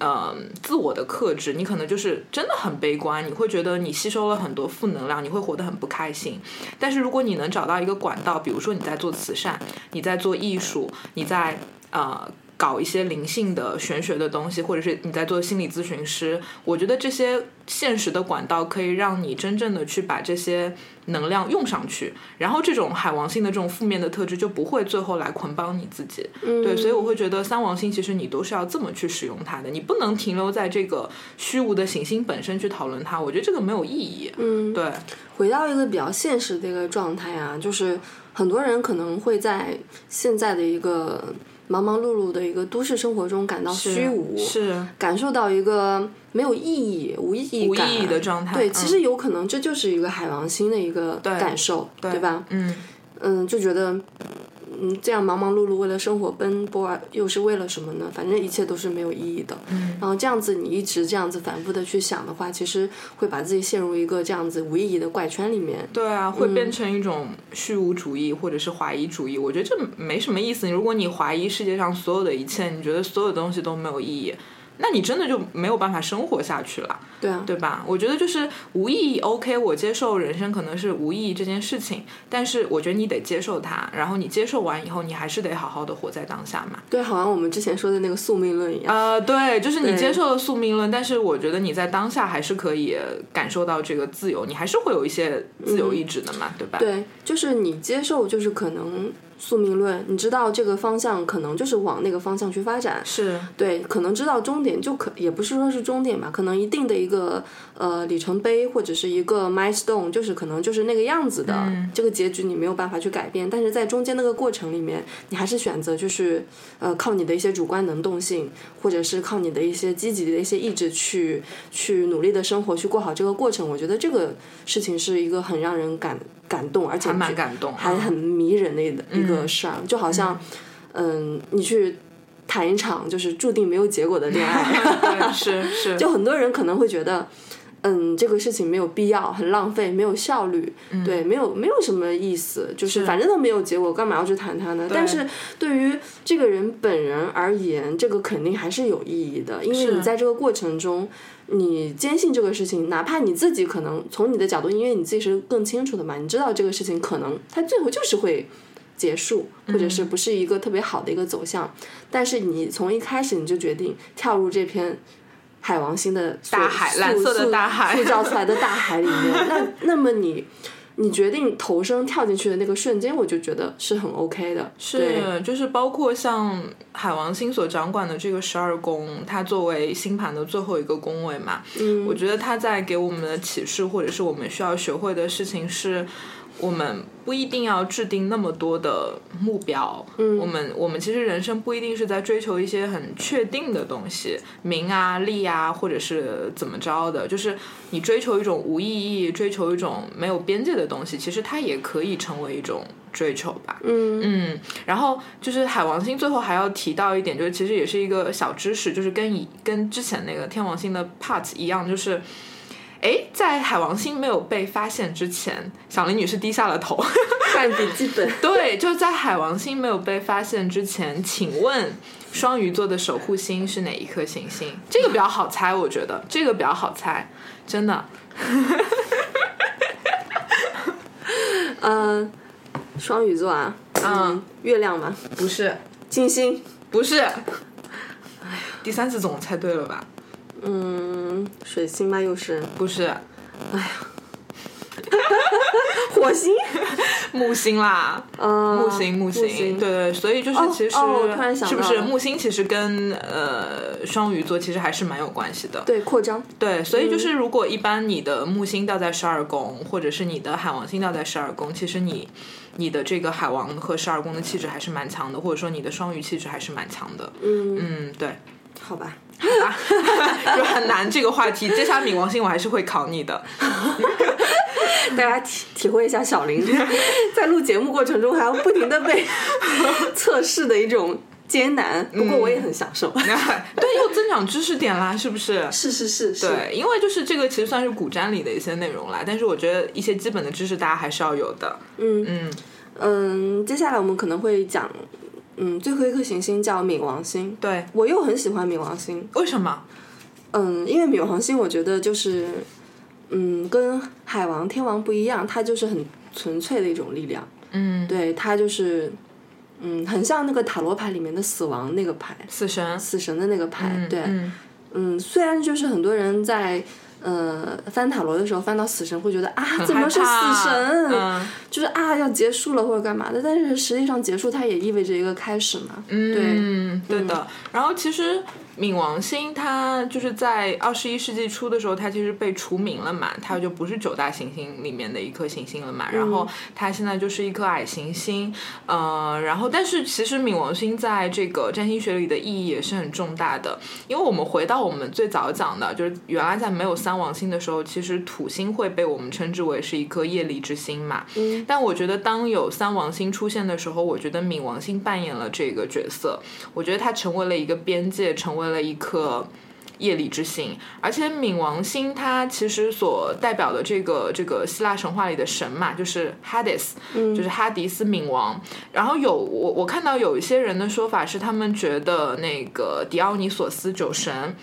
嗯，自我的克制。你可能就是真的很悲观，你会觉得你吸收了很多负能量，你会活得很不开心。但是如果你能找到一个管道，比如说你在做慈善，你在做艺术，你在呃。搞一些灵性的玄学的东西，或者是你在做心理咨询师，我觉得这些现实的管道可以让你真正的去把这些能量用上去，然后这种海王星的这种负面的特质就不会最后来捆绑你自己。对，所以我会觉得三王星其实你都是要这么去使用它的，你不能停留在这个虚无的行星本身去讨论它，我觉得这个没有意义。嗯，对，回到一个比较现实的一个状态啊，就是很多人可能会在现在的一个。忙忙碌碌的一个都市生活中感到虚无，是感受到一个没有意义、无意义、无意义的状态。对，其实有可能这就是一个海王星的一个感受，对吧？嗯嗯，就觉得。嗯，这样忙忙碌碌为了生活奔波，又是为了什么呢？反正一切都是没有意义的。嗯，然后这样子，你一直这样子反复的去想的话，其实会把自己陷入一个这样子无意义的怪圈里面。对啊，会变成一种虚无主义或者是怀疑主义。我觉得这没什么意思。如果你怀疑世界上所有的一切，你觉得所有东西都没有意义。那你真的就没有办法生活下去了，对啊，对吧？我觉得就是无意义，OK，我接受人生可能是无意义这件事情，但是我觉得你得接受它，然后你接受完以后，你还是得好好的活在当下嘛。对，好像我们之前说的那个宿命论一样。呃，对，就是你接受了宿命论，但是我觉得你在当下还是可以感受到这个自由，你还是会有一些自由意志的嘛，对吧？对，就是你接受，就是可能。宿命论，你知道这个方向可能就是往那个方向去发展，是。对，可能知道终点就可也不是说是终点吧，可能一定的一个呃里程碑或者是一个 milestone，就是可能就是那个样子的，这个结局你没有办法去改变，但是在中间那个过程里面，你还是选择就是呃靠你的一些主观能动性，或者是靠你的一些积极的一些意志去去努力的生活，去过好这个过程。我觉得这个事情是一个很让人感。感动，而且还蛮感动，还很迷人的一个事儿，就好像，嗯，你去谈一场就是注定没有结果的恋爱，是是，就很多人可能会觉得，嗯，这个事情没有必要，很浪费，没有效率，对，没有没有什么意思，就是反正都没有结果，干嘛要去谈它呢？但是对于这个人本人而言，这个肯定还是有意义的，因为你在这个过程中。你坚信这个事情，哪怕你自己可能从你的角度，因为你自己是更清楚的嘛，你知道这个事情可能它最后就是会结束，或者是不是一个特别好的一个走向。但是你从一开始你就决定跳入这片海王星的大海，蓝色的大海塑造出来的大海里面，那那么你你决定投身跳进去的那个瞬间，我就觉得是很 OK 的。是，就是包括像海王星所掌管的这个十二宫，它作为星盘的最后一个宫位嘛，嗯，我觉得它在给我们的启示，或者是我们需要学会的事情是。我们不一定要制定那么多的目标，嗯，我们我们其实人生不一定是在追求一些很确定的东西，名啊利啊，或者是怎么着的，就是你追求一种无意义、追求一种没有边界的东西，其实它也可以成为一种追求吧，嗯嗯。然后就是海王星最后还要提到一点，就是其实也是一个小知识，就是跟以跟之前那个天王星的 part 一样，就是。哎，在海王星没有被发现之前，小林女士低下了头。看笔记本。对，就在海王星没有被发现之前，请问双鱼座的守护星是哪一颗行星？这个比较好猜，我觉得这个比较好猜，真的。嗯，双鱼座啊，嗯，月亮吗？不是，金星不是。哎呀，第三次总猜对了吧？嗯，水星吗？又是。不是？哎呀，火星、木星啦，嗯，木星，木星，对对，所以就是其实哦突然想是不是木星其实跟呃双鱼座其实还是蛮有关系的。对扩张，对，所以就是如果一般你的木星掉在十二宫，或者是你的海王星掉在十二宫，其实你你的这个海王和十二宫的气质还是蛮强的，或者说你的双鱼气质还是蛮强的。嗯，嗯，对，好吧，啊，就很难这个话题。接下来冥王星我还是会考你的。大家体体会一下小林 在录节目过程中还要不停的被测试的一种艰难，不过我也很享受。对，又增长知识点啦，是不是？是是是是，对，因为就是这个其实算是古占里的一些内容啦，但是我觉得一些基本的知识大家还是要有的。嗯嗯，嗯，接下来我们可能会讲，嗯，最后一颗行星叫冥王星，对，我又很喜欢冥王星，为什么？嗯，因为冥王星我觉得就是，嗯，跟海王、天王不一样，它就是很纯粹的一种力量，嗯，对，它就是，嗯，很像那个塔罗牌里面的死亡那个牌，死神。死神的那个牌，对，嗯嗯，虽然就是很多人在呃翻塔罗的时候翻到死神会觉得啊怎么是死神，嗯。就是啊要结束了或者干嘛的，但是实际上结束它也意味着一个开始嘛，嗯，对的。然后其实冥王星它就是在二十一世纪初的时候，它其实被除名了嘛，它就不是九大行星里面的一颗行星了嘛。然后它现在就是一颗矮行星，呃，然后但是其实冥王星在这个占星学里的意义也是很重大的，因为我们回到我们最早讲的，就是原来在没有三王星的时候，其实土星会被我们称之为是一颗业力之星嘛。嗯但我觉得当有三王星出现的时候，我觉得冥王星扮演了这个角色，我觉得它成为了一个边界，成为了一颗。业力之星，而且冥王星它其实所代表的这个这个希腊神话里的神嘛，就是 Hades，、就是哈迪斯冥王。然后有我我看到有一些人的说法是，他们觉得那个狄奥尼索斯酒神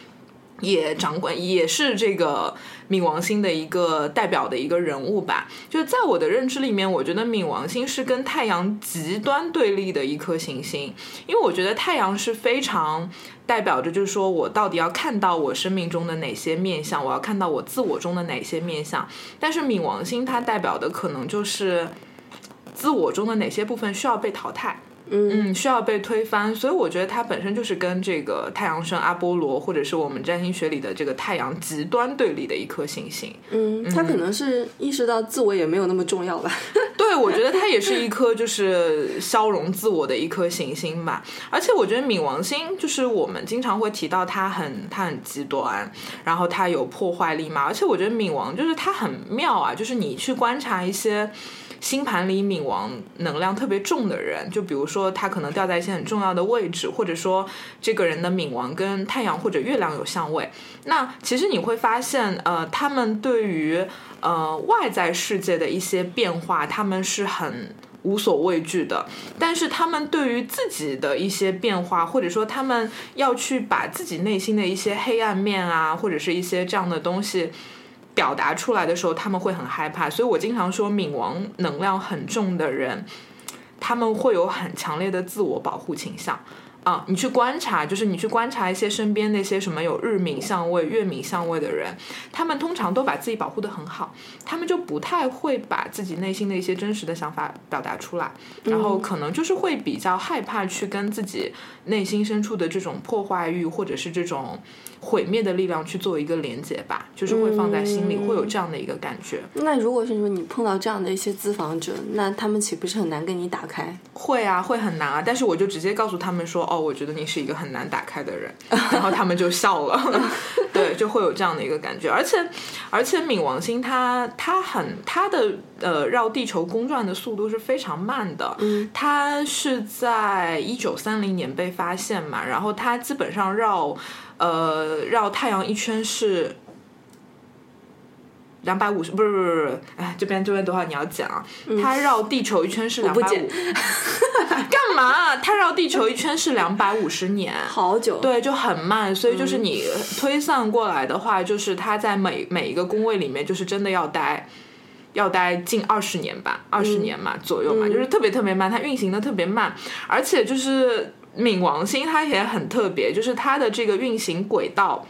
也掌管，也是这个冥王星的一个代表的一个人物吧。就是在我的认知里面，我觉得冥王星是跟太阳极端对立的一颗行星，因为我觉得太阳是非常代表着，就是说我到底要看到我生命中的哪些面相，我要看到我自我中的哪些面相。但是冥王星它代表的可能就是自我中的哪些部分需要被淘汰。嗯，需要被推翻，所以我觉得它本身就是跟这个太阳神阿波罗，或者是我们占星学里的这个太阳极端对立的一颗行星。嗯，他可能是意识到自我也没有那么重要吧。对，我觉得它也是一颗就是消融自我的一颗行星吧。而且我觉得冥王星就是我们经常会提到它很它很极端，然后它有破坏力嘛。而且我觉得冥王就是它很妙啊，就是你去观察一些。星盘里冥王能量特别重的人，就比如说他可能掉在一些很重要的位置，或者说这个人的冥王跟太阳或者月亮有相位，那其实你会发现，呃，他们对于呃外在世界的一些变化，他们是很无所畏惧的，但是他们对于自己的一些变化，或者说他们要去把自己内心的一些黑暗面啊，或者是一些这样的东西。表达出来的时候，他们会很害怕，所以我经常说，冥王能量很重的人，他们会有很强烈的自我保护倾向。啊，你去观察，就是你去观察一些身边那些什么有日冥相位、月冥相位的人，他们通常都把自己保护的很好，他们就不太会把自己内心的一些真实的想法表达出来，然后可能就是会比较害怕去跟自己内心深处的这种破坏欲或者是这种毁灭的力量去做一个连接吧，就是会放在心里，会有这样的一个感觉。那如果是说你碰到这样的一些咨访者，那他们岂不是很难跟你打开？会啊，会很难啊，但是我就直接告诉他们说，哦，我觉得你是一个很难打开的人，然后他们就笑了，对，就会有这样的一个感觉，而且而且冥王星它它很它的呃绕地球公转的速度是非常慢的，嗯，它是在一九三零年被发现嘛，然后它基本上绕呃绕太阳一圈是。两百五十不是不是不是，哎，这边这边多少你要讲啊，它绕地球一圈是两百五，干嘛？它绕地球一圈是两百五十年，好久，对，就很慢，所以就是你推算过来的话，就是它在每每一个宫位里面，就是真的要待。要待近二十年吧，二十年嘛、左右嘛，就是特别特别慢，它运行的特别慢，而且就是冥王星它也很特别，就是它的这个运行轨道。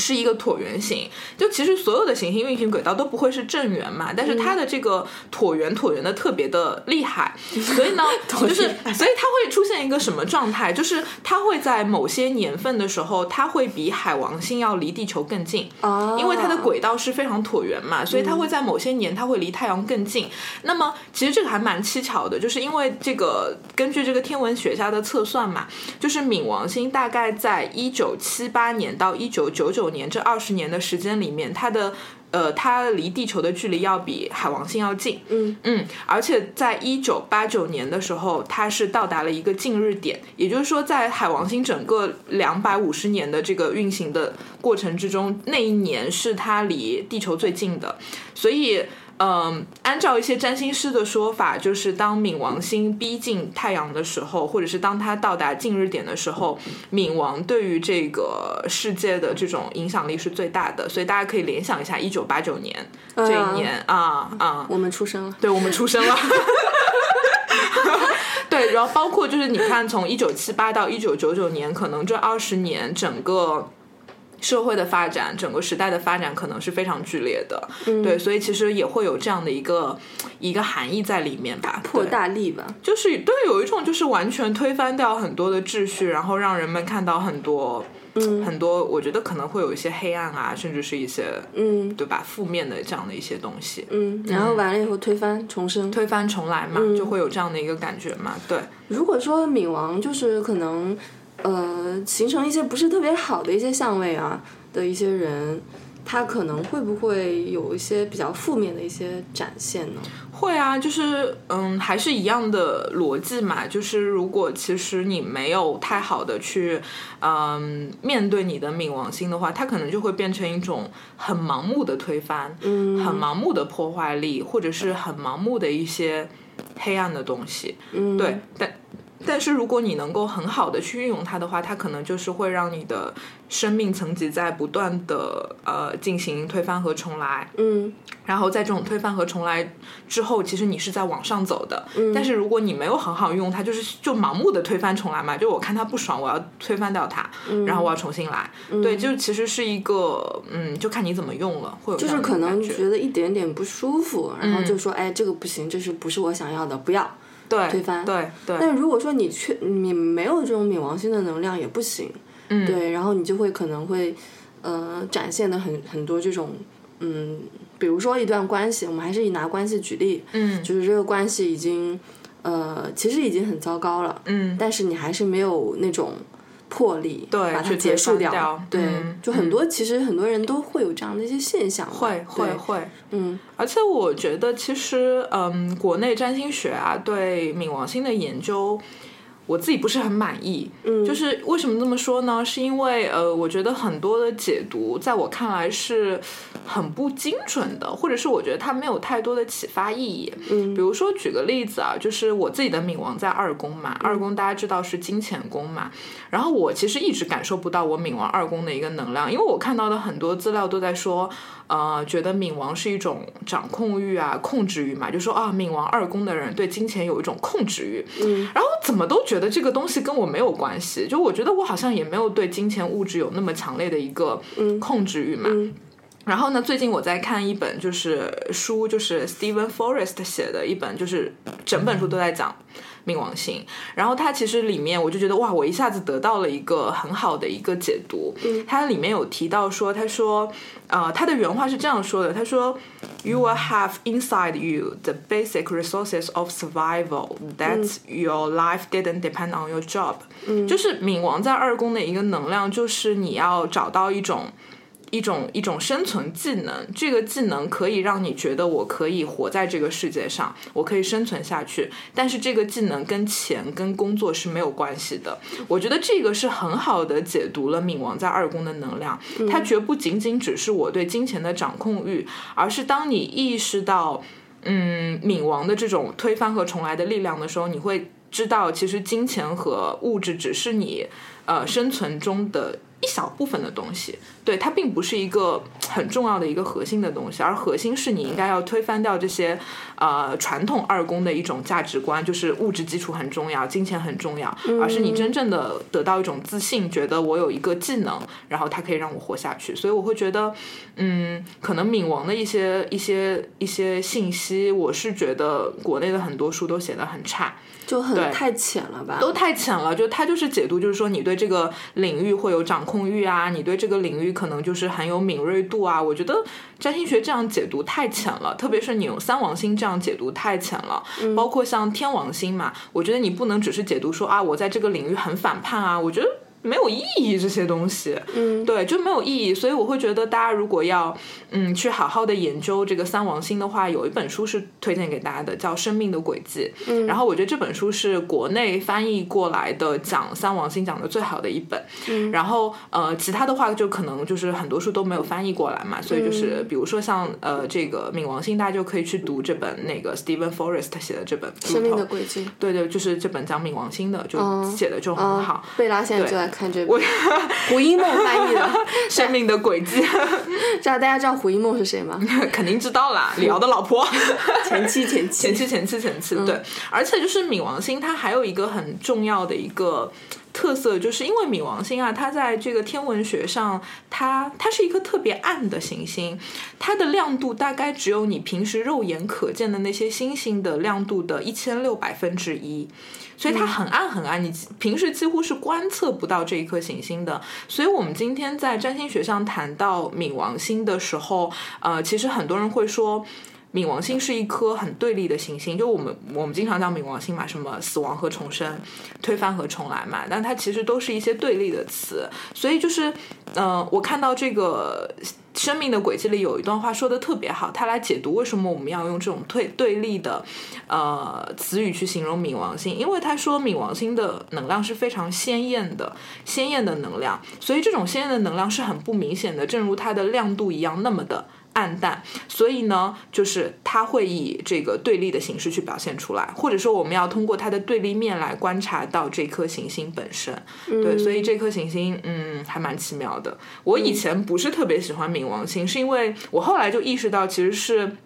是一个椭圆形，就其实所有的行星运行轨道都不会是正圆嘛，但是它的这个椭圆椭圆的特别的厉害，所以呢，就是所以它会出现一个什么状态，就是它会在某些年份的时候，它会比海王星要离地球更近，啊，因为它的轨道是非常椭圆嘛，所以它会在某些年它会离太阳更近。那么其实这个还蛮蹊跷的，就是因为这个根据这个天文学家的测算嘛，就是冥王星大概在一九七八年到一九九九年这二十年的时间里面，它的呃它离地球的距离要比海王星要近。嗯嗯，而且在一九八九年的时候，它是到达了一个近日点，也就是说，在海王星整个两百五十年的这个运行的过程之中，那一年是它离地球最近的，所以。嗯，按照一些占星师的说法，就是当冥王星逼近太阳的时候，或者是当它到达近日点的时候，冥王对于这个世界的这种影响力是最大的。所以大家可以联想一下，一九八九年这一年啊啊，我们出生了，对我们出生了。对，然后包括就是你看，从一九七八到一九九九年，可能这二十年整个社会的发展，整个时代的发展可能是非常剧烈的。对，所以其实也会有这样的一个一个含义在里面吧。破大立吧，就是对，有一种就是完全推翻掉很多的秩序，然后让人们看到很多。嗯很多我觉得可能会有一些黑暗啊，甚至是一些嗯对吧负面的这样的一些东西，嗯，然后完了以后推翻重生。推翻重来嘛，就会有这样的一个感觉嘛。对，如果说冥王就是可能呃形成一些不是特别好的一些相位啊的一些人，他可能会不会有一些比较负面的一些展现呢？会啊，就是嗯，还是一样的逻辑嘛。就是如果其实你没有太好的去嗯面对你的冥王星的话，它可能就会变成一种很盲目的推翻，嗯很盲目的破坏力，或者是很盲目的一些黑暗的东西。嗯，对，但但是如果你能够很好的去运用它的话，它可能就是会让你的生命层级在不断的呃进行推翻和重来。嗯然后在这种推翻和重来之后，其实你是在往上走的。嗯但是如果你没有很好用它，就是就盲目的推翻重来嘛，就我看它不爽，我要推翻掉它，嗯然后我要重新来。对，就其实是一个嗯，就看你怎么用了，会有就是可能觉觉得一点点不舒服，然后就嗯说哎这个不行，这是不是我想要的，不要。对推翻对对，但如果说你缺你没有这种冥王星的能量也不行，嗯。对，然后你就会可能会呃展现的很很多这种嗯，比如说一段关系，我们还是以拿关系举例，嗯。就是这个关系已经呃其实已经很糟糕了，嗯。但是你还是没有那种魄力对把它结束掉，掉。对，嗯就很多、其实很多人都会有这样的一些现象，会会会。嗯。而且我觉得，其实，嗯，国内占星学啊，对冥王星的研究，我自己不是很满意。嗯，就是为什么这么说呢？是因为，呃，我觉得很多的解读，在我看来是很不精准的，或者是我觉得它没有太多的启发意义。嗯比如说，举个例子啊，就是我自己的冥王在二宫嘛，二宫大家知道是金钱宫嘛，然后我其实一直感受不到我冥王二宫的一个能量，因为我看到的很多资料都在说，呃，觉得冥王是一种掌控欲啊、控制欲嘛，就说啊，冥王二宫的人对金钱有一种控制欲。嗯，然后怎么都觉得这个东西跟我没有关系，就我觉得我好像也没有对金钱物质有那么强烈的一个控制欲嘛。嗯然后呢，最近我在看一本就是书，就是 Stephen Forrest 写的一本，就是整本书都在讲冥王星。然后它其实里面我就觉得哇，我一下子得到了一个很好的一个解读。嗯它里面有提到说，他说，呃，他的原话是这样说的，他说，You will have inside you the basic resources of survival that your life didn't depend on your job。就是冥王在二宫的一个能量，就是你要找到一种。一种一种生存技能，这个技能可以让你觉得我可以活在这个世界上，我可以生存下去。但是这个技能跟钱跟工作是没有关系的。我觉得这个是很好的解读了冥王在二宫的能量，它绝不仅仅只是我对金钱的掌控欲，而是当你意识到，嗯，冥王的这种推翻和重来的力量的时候，你会知道，其实金钱和物质只是你呃生存中的。一小部分的东西，对它并不是一个很重要的一个核心的东西，而核心是你应该要推翻掉这些呃传统二宫的一种价值观，就是物质基础很重要，金钱很重要，而是你真正的得到一种自信，觉得我有一个技能，然后它可以让我活下去。所以我会觉得，嗯，可能冥王的一些一些一些信息，我是觉得国内的很多书都写的很差。就很太浅了吧？都太浅了，就它就是解读，就是说你对这个领域会有掌控欲啊，你对这个领域可能就是很有敏锐度啊。我觉得占星学这样解读太浅了，特别是你用三王星这样解读太浅了。包括像天王星嘛，我觉得你不能只是解读说啊，我在这个领域很反叛啊，我觉得。没有意义这些东西，嗯，对，就没有意义。所以我会觉得，大家如果要嗯去好好的研究这个三王星的话，有一本书是推荐给大家的，叫《生命的轨迹》。嗯，然后我觉得这本书是国内翻译过来的讲三王星讲的最好的一本。嗯，然后呃，其他的话就可能就是很多书都没有翻译过来嘛，所以就是比如说像呃这个冥王星，大家就可以去读这本那个 Stephen Forrest 写的这本《生命的轨迹》。对对，就是这本讲冥王星的，就写的就很好。贝拉现在就在。看这部 胡一梦 翻译的《生命的轨迹》，知道大家知道胡一梦是谁吗？肯定知道啦，李敖的老婆，前妻前妻。前妻前妻前妻。对，而且就是冥王星，它还有一个很重要的一个特色，就是因为冥王星啊，它在这个天文学上，它它是一颗特别暗的行星，它的亮度大概只有你平时肉眼可见的那些星星的亮度的一千六百分之一。所以它很暗很暗，你平时几乎是观测不到这一颗行星的。所以我们今天在占星学上谈到冥王星的时候，呃，其实很多人会说。冥王星是一颗很对立的行星，就我们我们经常讲冥王星嘛，什么死亡和重生、推翻和重来嘛，但它其实都是一些对立的词。所以就是，嗯，我看到这个生命的轨迹里有一段话说的特别好，它来解读为什么我们要用这种对对立的呃词语去形容冥王星，因为他说冥王星的能量是非常鲜艳的，鲜艳的能量，所以这种鲜艳的能量是很不明显的，正如它的亮度一样那么的。暗淡，所以呢，就是它会以这个对立的形式去表现出来，或者说我们要通过它的对立面来观察到这颗行星本身。对，所以这颗行星，嗯，还蛮奇妙的。我以前不是特别喜欢冥王星，是因为我后来就意识到，其实是。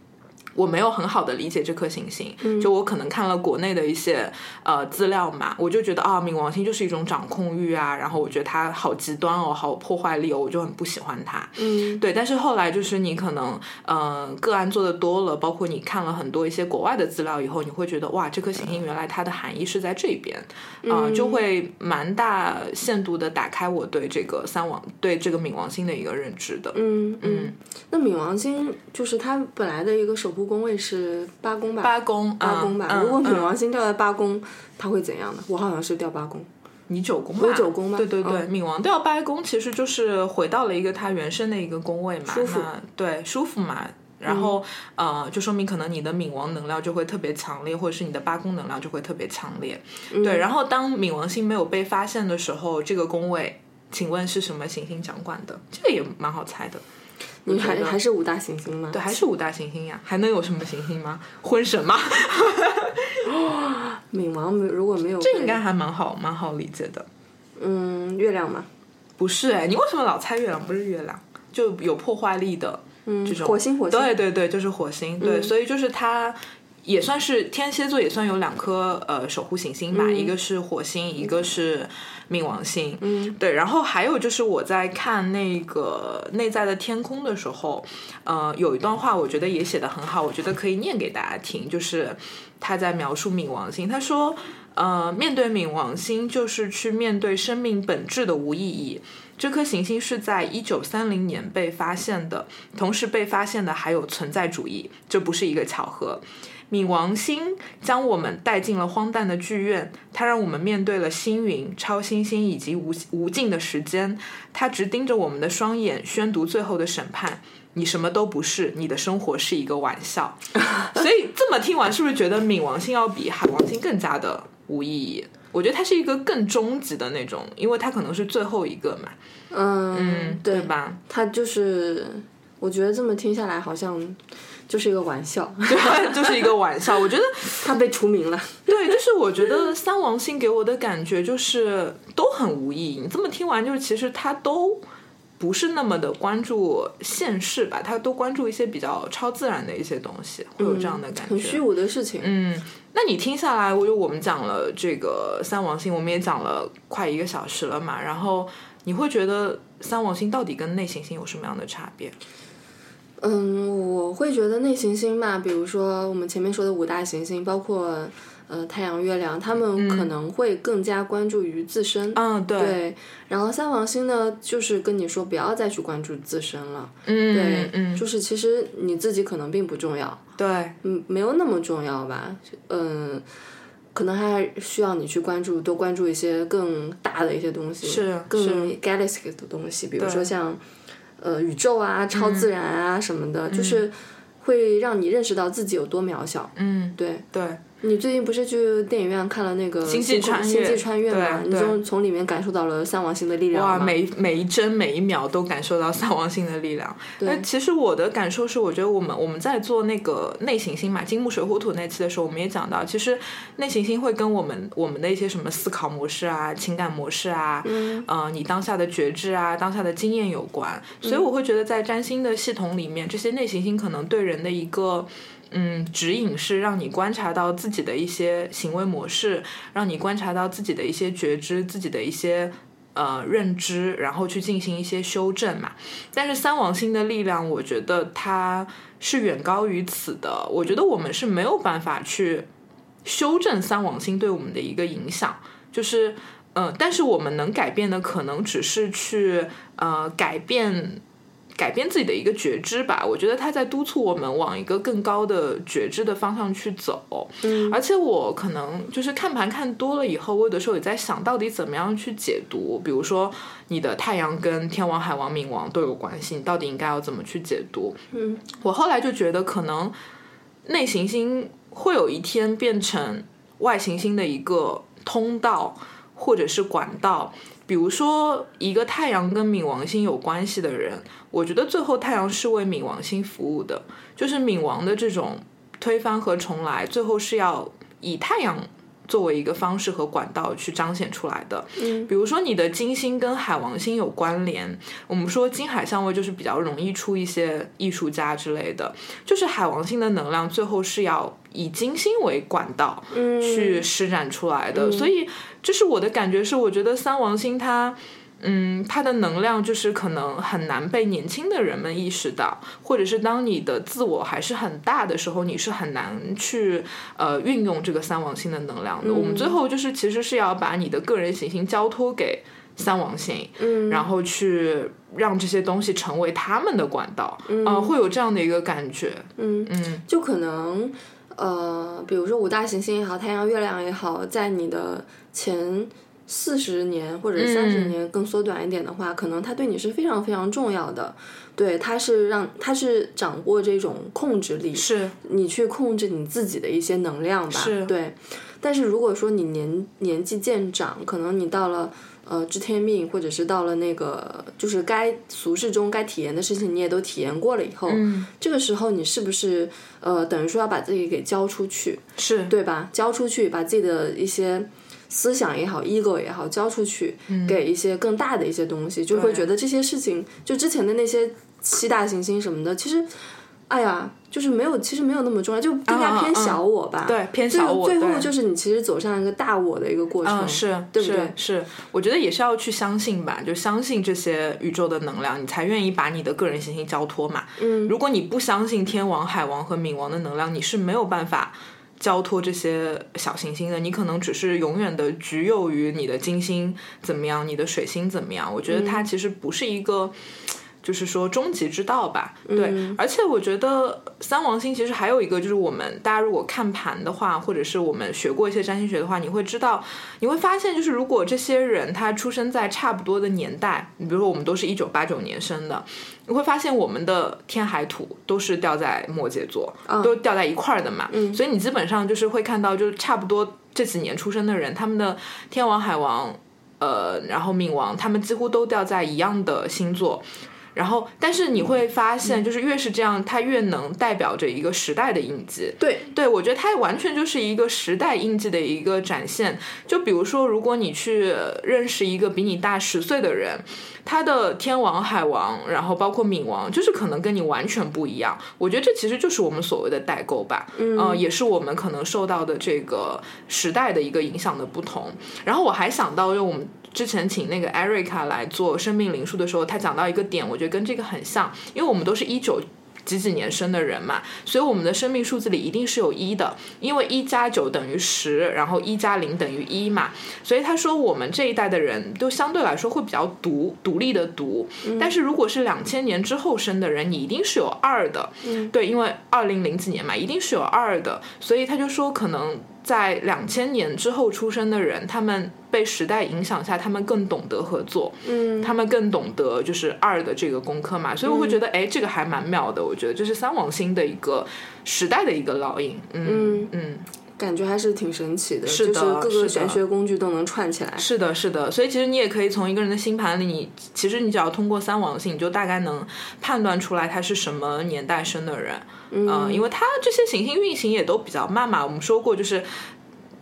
我没有很好的理解这颗行星，就我可能看了国内的一些呃资料嘛，我就觉得啊，冥王星就是一种掌控欲啊，然后我觉得它好极端哦，好破坏力哦，我就很不喜欢它。嗯，对。但是后来就是你可能呃个案做的多了，包括你看了很多一些国外的资料以后，你会觉得哇，这颗行星原来它的含义是在这边啊，就会蛮大限度的打开我对这个三王对这个冥王星的一个认知的。嗯嗯，那冥王星就是它本来的一个守护。宫位是八宫吧？八宫，八宫吧。如果冥王星掉在八宫，它会怎样呢？我好像是掉八宫。你九宫我九宫吗？对对对，冥王掉八宫其实就是回到了一个它原生的一个宫位嘛，舒服。对，舒服嘛。然后呃，就说明可能你的冥王能量就会特别强烈，或者是你的八宫能量就会特别强烈。对。然后当冥王星没有被发现的时候，这个宫位，请问是什么行星掌管的？这个也蛮好猜的。你还还是五大行星吗？对，还是五大行星呀，还能有什么行星吗？婚神吗？冥王如果没有，这应该还蛮好，蛮好理解的。嗯，月亮吗？不是哎，你为什么老猜月亮？不是月亮，就有破坏力的嗯这种火星火星对对对，就是火星，对，所以就是它。也算是天蝎座，也算有两颗呃守护行星吧，一个是火星，一个是冥王星。嗯，对。然后还有就是我在看那个内在的天空的时候，呃，有一段话我觉得也写得很好，我觉得可以念给大家听，就是他在描述冥王星，他说，呃，面对冥王星就是去面对生命本质的无意义。这颗行星是在一九三零年被发现的，同时被发现的还有存在主义，这不是一个巧合。冥王星将我们带进了荒诞的剧院，它让我们面对了星云、超新星以及无无尽的时间。它直盯着我们的双眼，宣读最后的审判。你什么都不是，你的生活是一个玩笑。所以这么听完，是不是觉得冥王星要比海王星更加的无意义？我觉得它是一个更终极的那种，因为它可能是最后一个嘛，嗯，对吧？它就是，我觉得这么听下来，好像就是一个玩笑，对，就是一个玩笑。我觉得他被除名了。对，就是我觉得三王星给我的感觉就是都很无意义。你这么听完，就是其实他都不是那么的关注现世吧，他都关注一些比较超自然的一些东西，会有这样的感觉。很虚无的事情。嗯，那你听下来，我就我们讲了这个三王星，我们也讲了快一个小时了嘛，然后你会觉得三王星到底跟内行星有什么样的差别？嗯，我会觉得内行星吧，比如说我们前面说的五大行星，包括呃太阳、月亮，他们可能会更加关注于自身。嗯，对，对，然后三王星呢，就是跟你说不要再去关注自身了。嗯，对，嗯，就是其实你自己可能并不重要，对，嗯，没有那么重要吧。嗯，可能还需要你去关注，多关注一些更大的一些东西，是更 galaxy 的东西，比如说像呃宇宙啊、超自然啊什么的，就是会让你认识到自己有多渺小。嗯，对。对，你最近不是去电影院看了那个《星际穿越星际穿越》吗？对你就从里面感受到了三王星的力量哇，每每一帧每一秒都感受到三王星的力量。那其实我的感受是，我觉得我们我们在做那个内行星嘛，金木水火土那期的时候，我们也讲到，其实内行星会跟我们我们的一些什么思考模式啊、情感模式啊，嗯，呃，你当下的觉知啊、当下的经验有关。所以我会觉得，在占星的系统里面，这些内行星可能对人的一个。嗯，指引是让你观察到自己的一些行为模式，让你观察到自己的一些觉知，自己的一些呃认知，然后去进行一些修正嘛。但是三王星的力量，我觉得它是远高于此的。我觉得我们是没有办法去修正三王星对我们的一个影响，就是呃，但是我们能改变的可能只是去呃改变。改变自己的一个觉知吧，我觉得他在督促我们往一个更高的觉知的方向去走。嗯，而且我可能就是看盘看多了以后，我有的时候也在想到底怎么样去解读。比如说你的太阳跟天王、海王、冥王都有关系，你到底应该要怎么去解读？嗯，我后来就觉得可能内行星会有一天变成外行星的一个通道或者是管道。比如说，一个太阳跟冥王星有关系的人，我觉得最后太阳是为冥王星服务的，就是冥王的这种推翻和重来，最后是要以太阳作为一个方式和管道去彰显出来的。嗯，比如说你的金星跟海王星有关联，我们说金海相位就是比较容易出一些艺术家之类的，就是海王星的能量最后是要以金星为管道嗯去施展出来的，所以这是我的感觉，是我觉得三王星它。嗯，它的能量就是可能很难被年轻的人们意识到，或者是当你的自我还是很大的时候，你是很难去呃运用这个三王星的能量的。我们最后就是其实是要把你的个人行星交托给三王星，嗯，然后去让这些东西成为他们的管道，嗯、会有这样的一个感觉。嗯。嗯，就可能呃，比如说五大行星也好，太阳、月亮也好，在你的前四十年或者三十年更缩短一点的话，可能它对你是非常非常重要的。对，它是让它是掌握这种控制力，是你去控制你自己的一些能量吧。是对。但是如果说你年年纪渐长，可能你到了呃知天命，或者是到了那个就是该俗世中该体验的事情，你也都体验过了以后，嗯这个时候你是不是呃等于说要把自己给交出去，是，对吧？交出去，把自己的一些。思想也好，ego 也好，交出去，给一些更大的一些东西，就会觉得这些事情，就之前的那些七大行星什么的，其实，哎呀，就是没有，其实没有那么重要，就更加偏小我吧。对，偏小我。最后就是你其实走上一个大我的一个过程，嗯，是，对不对？是，我觉得也是要去相信吧，就相信这些宇宙的能量，你才愿意把你的个人行星交托嘛。嗯，如果你不相信天王、海王和冥王的能量，你是没有办法。交托这些小行星的，你可能只是永远的局囿于你的金星怎么样，你的水星怎么样。我觉得它其实不是一个。就是说终极之道吧，对，而且我觉得三王星其实还有一个，就是我们大家如果看盘的话，或者是我们学过一些占星学的话，你会知道，你会发现，就是如果这些人他出生在差不多的年代，你比如说我们都是一九八九年生的，你会发现我们的天海土都是掉在摩羯座，都掉在一块儿的嘛，所以你基本上就是会看到，就是差不多这几年出生的人，他们的天王、海王，呃，然后冥王，他们几乎都掉在一样的星座。然后，但是你会发现，就是越是这样，它越能代表着一个时代的印记。对，对我觉得它完全就是一个时代印记的一个展现。就比如说，如果你去认识一个比你大十岁的人，他的天王、海王，然后包括冥王，就是可能跟你完全不一样。我觉得这其实就是我们所谓的代沟吧。嗯，也是我们可能受到的这个时代的一个影响的不同。然后我还想到，用我们。之前请那个 Erica 来做生命灵数的时候，他讲到一个点，我觉得跟这个很像，因为我们都是一九几几年生的人嘛，所以我们的生命数字里一定是有一的，因为一加九等于十，然后一加零等于一嘛，所以他说我们这一代的人都相对来说会比较独独立的独，但是如果是两千年之后生的人，你一定是有二的，对，因为二零零几年嘛，一定是有二的，所以他就说可能。在两千年之后出生的人，他们被时代影响下，他们更懂得合作，嗯，他们更懂得就是二的这个功课嘛，所以我会觉得，哎，这个还蛮妙的。我觉得这是三王星的一个时代的一个烙印，嗯嗯。感觉还是挺神奇的，是的，各个玄学工具都能串起来。是的，是的，所以其实你也可以从一个人的星盘里，你其实你只要通过三王星，你就大概能判断出来他是什么年代生的人。嗯，因为它这些行星运行也都比较慢嘛，我们说过就是。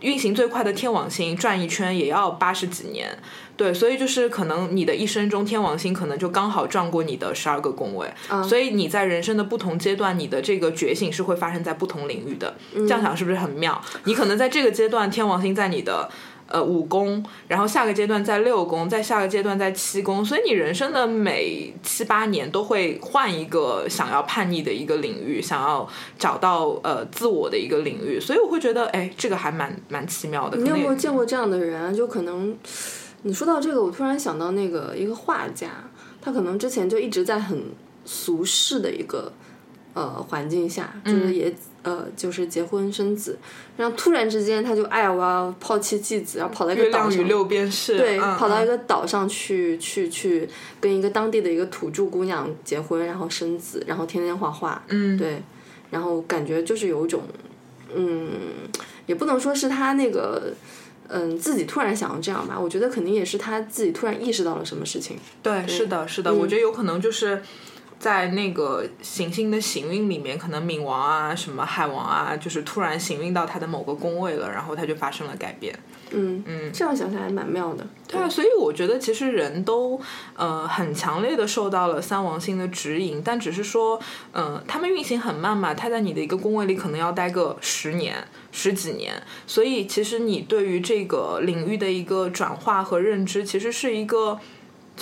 运行最快的天王星转一圈也要八十几年，对，所以就是可能你的一生中天王星可能就刚好转过你的十二个宫位，所以你在人生的不同阶段，你的这个觉醒是会发生在不同领域的。这样想是不是很妙？你可能在这个阶段天王星在你的。呃，五宫，然后下个阶段在六宫，在下个阶段在七宫，所以你人生的每七八年都会换一个想要叛逆的一个领域，想要找到呃自我的一个领域，所以我会觉得，哎，这个还蛮蛮奇妙的。你有没有见过这样的人？就可能你说到这个，我突然想到那个一个画家，他可能之前就一直在很俗世的一个呃环境下，就是也。呃，就是结婚生子，然后突然之间他就哎呀，我要抛弃继子，然后跑到一个岛上，六边是，对，跑到一个岛上去去去跟一个当地的一个土著姑娘结婚，然后生子，然后天天画画，嗯，对，然后感觉就是有一种，嗯，也不能说是他那个，嗯，自己突然想要这样吧，我觉得肯定也是他自己突然意识到了什么事情。对，是的，是的，我觉得有可能就是。在那个行星的行运里面，可能冥王啊、什么海王啊，就是突然行运到他的某个宫位了，然后他就发生了改变。嗯嗯，这样想起来蛮妙的。对啊，所以我觉得其实人都呃很强烈的受到了三王星的指引，但只是说，嗯，他们运行很慢嘛，他在你的一个宫位里可能要待个十年、十几年，所以其实你对于这个领域的一个转化和认知，其实是一个。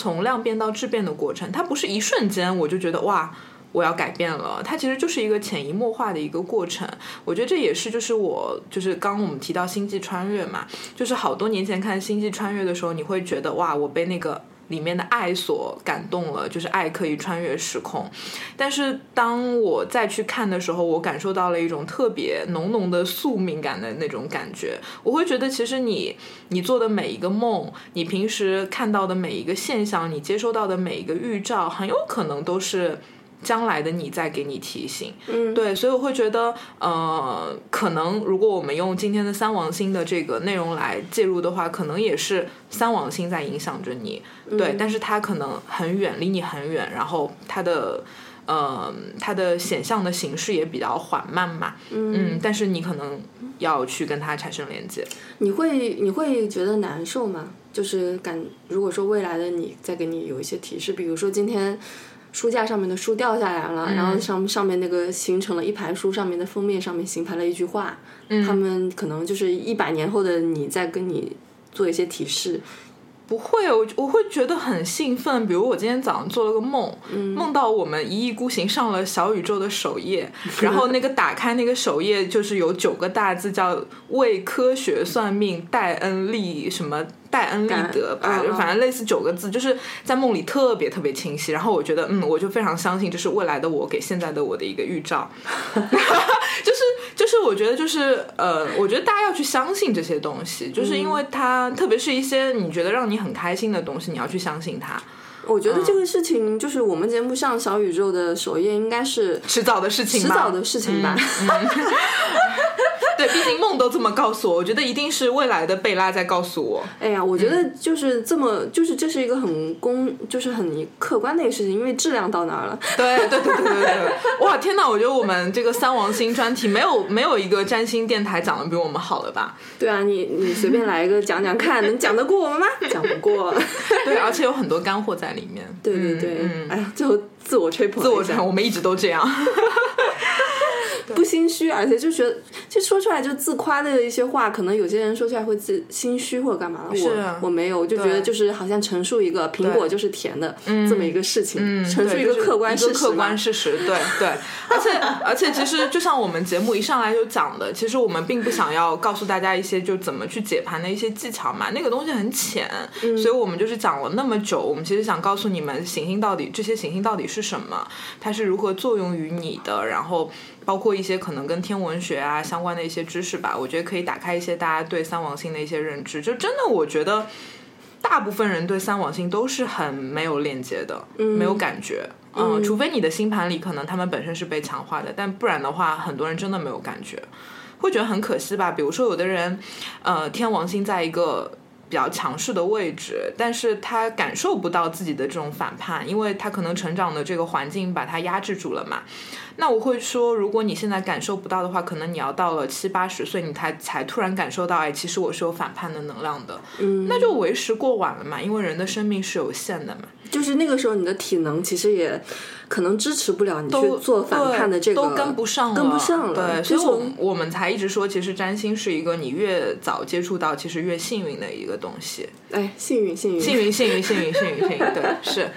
从量变到质变的过程，它不是一瞬间我就觉得哇，我要改变了。它其实就是一个潜移默化的一个过程。我觉得这也是就是我就是刚我们提到星际穿越嘛，就是好多年前看星际穿越的时候，你会觉得哇，我被那个。里面的爱所感动了，就是爱可以穿越时空。但是当我再去看的时候，我感受到了一种特别浓浓的宿命感的那种感觉。我会觉得，其实你你做的每一个梦，你平时看到的每一个现象，你接收到的每一个预兆，很有可能都是。将来的你再给你提醒，嗯，对，所以我会觉得，呃，可能如果我们用今天的三王星的这个内容来介入的话，可能也是三王星在影响着你，对，但是它可能很远，离你很远，然后它的，呃，它的显象的形式也比较缓慢嘛，嗯，但是你可能要去跟它产生连接。你会你会觉得难受吗？就是感如果说未来的你再给你有一些提示，比如说今天。书架上面的书掉下来了，然后上上面那个形成了一排书，上面的封面上面形成了一句话，他们可能就是一百年后的你在跟你做一些提示。不会，我我会觉得很兴奋。比如我今天早上做了个梦，梦到我们一意孤行上了小宇宙的首页，然后那个打开那个首页就是有九个大字叫“为科学算命，戴恩利什么”。戴恩利德吧，就反正类似九个字，就是在梦里特别特别清晰。然后我觉得，嗯，我就非常相信这是未来的我给现在的我的一个预兆。就是就是，我觉得就是呃，我觉得大家要去相信这些东西，就是因为它，特别是一些你觉得让你很开心的东西，你要去相信它。我觉得这个事情就是我们节目上小宇宙的首页应该是迟早的事情，迟早的事情吧。对，毕竟梦都这么告诉我，我觉得一定是未来的贝拉在告诉我。哎呀，我觉得就是这么，就是这是一个很公，就是很客观的一个事情，因为质量到哪儿了。对对对对对对！哇，天哪！我觉得我们这个三王星专题没有没有一个占星电台讲的比我们好了吧？对啊，你你随便来一个讲讲看，能讲得过我们吗？讲不过。对，而且有很多干货在里面。对对对，哎呀，就自我吹捧，自我吹捧，我们一直都这样。不心虚，而且就觉得，就说出来就自夸的一些话，可能有些人说出来会自心虚或者干嘛的。我我没有，我就觉得就是好像陈述一个苹果就是甜的这么一个事情，陈述一个客观事实。客观事实，对对。而且 而且，其实就像我们节目一上来就讲的，其实我们并不想要告诉大家一些就怎么去解盘的一些技巧嘛，那个东西很浅，所以我们就是讲了那么久，我们其实想告诉你们行星到底这些行星到底是什么，它是如何作用于你的，然后。包括一些可能跟天文学啊相关的一些知识吧，我觉得可以打开一些大家对三王星的一些认知。就真的，我觉得大部分人对三王星都是很没有链接的，没有感觉。嗯，除非你的星盘里可能他们本身是被强化的，但不然的话，很多人真的没有感觉，会觉得很可惜吧。比如说，有的人，呃，天王星在一个。比较强势的位置，但是他感受不到自己的这种反叛，因为他可能成长的这个环境把他压制住了嘛。那我会说，如果你现在感受不到的话，可能你要到了七八十岁，你才才突然感受到，哎，其实我是有反叛的能量的。嗯，那就为时过晚了嘛，因为人的生命是有限的嘛。就是那个时候，你的体能其实也可能支持不了你去做反叛的这个，都跟不上，跟不上了。对，所以我我们才一直说，其实占星是一个你越早接触到，其实越幸运的一个东西。哎，幸运，幸运，幸运，幸运，幸运，幸运，幸运，对，是。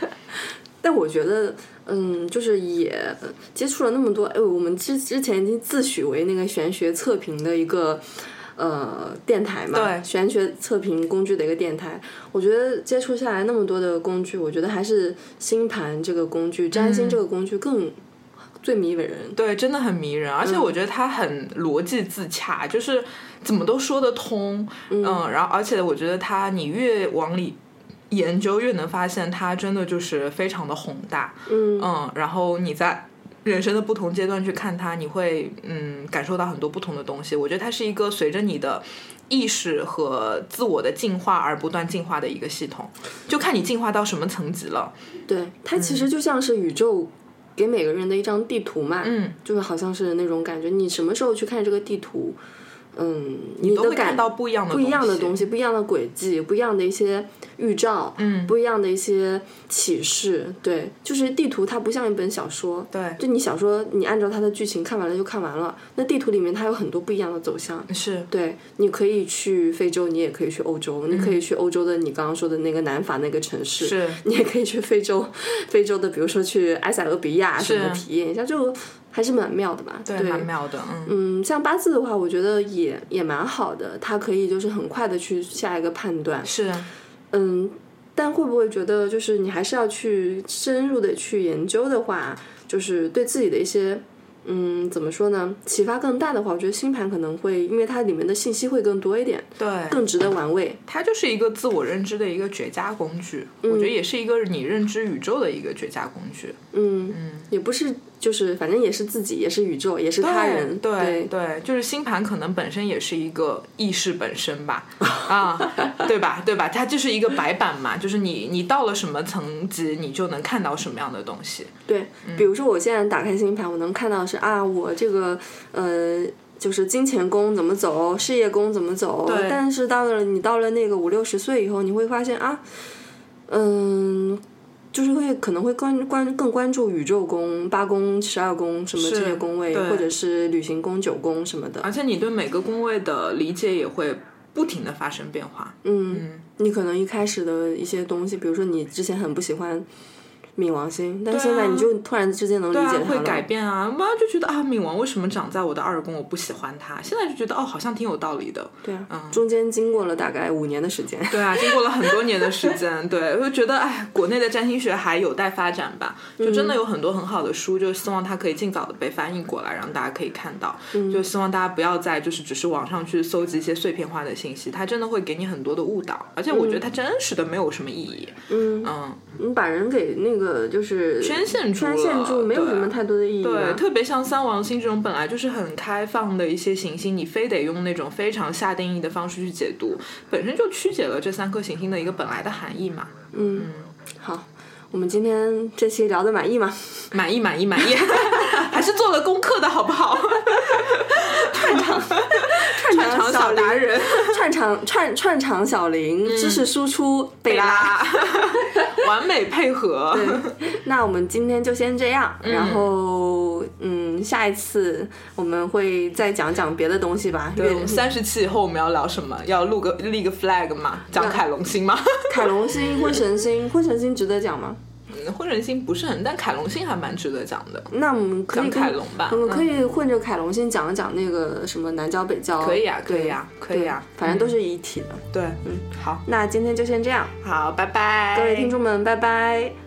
但我觉得，嗯，就是也接触了那么多，哎，我们之之前已经自诩为那个玄学测评的一个。呃，电台嘛，对，玄学测评工具的一个电台。我觉得接触下来那么多的工具，我觉得还是星盘这个工具、占星这个工具更最迷人。对，真的很迷人，而且我觉得它很逻辑自洽，就是怎么都说得通。嗯，然后而且我觉得它，你越往里研究，越能发现它真的就是非常的宏大。嗯嗯，然后你在。人生的不同阶段去看它，你会嗯感受到很多不同的东西。我觉得它是一个随着你的意识和自我的进化而不断进化的一个系统，就看你进化到什么层级了。对，它其实就像是宇宙给每个人的一张地图嘛，嗯，就是好像是那种感觉。你什么时候去看这个地图？嗯，你都会看到不一样的不一样的东西，不一样的轨迹，不一样的一些预兆，嗯，不一样的一些启示。对，就是地图，它不像一本小说，对，就你小说，你按照它的剧情看完了就看完了。那地图里面它有很多不一样的走向，是对，你可以去非洲，你也可以去欧洲，你可以去欧洲的你刚刚说的那个南法那个城市，是你也可以去非洲，非洲的比如说去埃塞俄比亚什么体验一下就。还是蛮妙的吧？对，蛮妙的。嗯，像八字的话，我觉得也也蛮好的，它可以就是很快的去下一个判断。是，嗯，但会不会觉得就是你还是要去深入的去研究的话，就是对自己的一些。嗯，怎么说呢？启发更大的话，我觉得星盘可能会，因为它里面的信息会更多一点，对，更值得玩味。它就是一个自我认知的一个绝佳工具，我觉得也是一个你认知宇宙的一个绝佳工具。嗯嗯，也不是，就是反正也是自己，也是宇宙，也是他人。对对，就是星盘可能本身也是一个意识本身吧，啊，对吧？对吧？它就是一个白板嘛，就是你你到了什么层级，你就能看到什么样的东西。对，比如说我现在打开星盘，我能看到是。啊，我这个呃，就是金钱宫怎么走，事业宫怎么走。但是到了你到了那个五六十岁以后，你会发现啊，嗯，就是会可能会关关更关注宇宙宫、八宫、十二宫什么这些宫位，或者是旅行宫、九宫什么的。而且你对每个宫位的理解也会不停的发生变化。嗯，你可能一开始的一些东西，比如说你之前很不喜欢冥王星，但现在你就突然之间能理解，它会。改变啊！妈就觉得啊，冥王为什么长在我的二宫，我不喜欢他。现在就觉得哦，好像挺有道理的。对啊，中间经过了大概五年的时间。对啊，经过了很多年的时间，对，我就觉得哎，国内的占星学还有待发展吧。就真的有很多很好的书，就希望它可以尽早的被翻译过来，让大家可以看到。就希望大家不要再就是只是网上去搜集一些碎片化的信息，它真的会给你很多的误导，而且我觉得它真实的没有什么意义。嗯，嗯，你把人给那个就是圈限住了，圈限住，没有什么太多的意义吧。对，特别像三王星这种本来就是很开放的一些行星，你非得用那种非常下定义的方式去解读，本身就曲解了这三颗行星的一个本来的含义嘛。嗯，好，我们今天这期聊的满意吗？满意，满意，满意，还是做了功课的好不好？串场，串串场小达人，串场串串场小林，知识输出贝拉。啦，完美配合。那我们今天就先这样，然后嗯，下一次我们会再讲讲别的东西吧。因为三十期以后我们要聊什么？要录个立个 flag 嘛？讲凯龙星吗？凯龙星、混神星，混神星值得讲吗？嗯，婚人心不是很，但凯龙星还蛮值得讲的。那我们可以讲凯龙吧我们可以混着凯龙星讲一讲那个什么南郊北郊。可以啊，可对以啊，可以啊，反正都是一体的。对，嗯，好，那今天就先这样，好，拜拜，各位听众们，拜拜。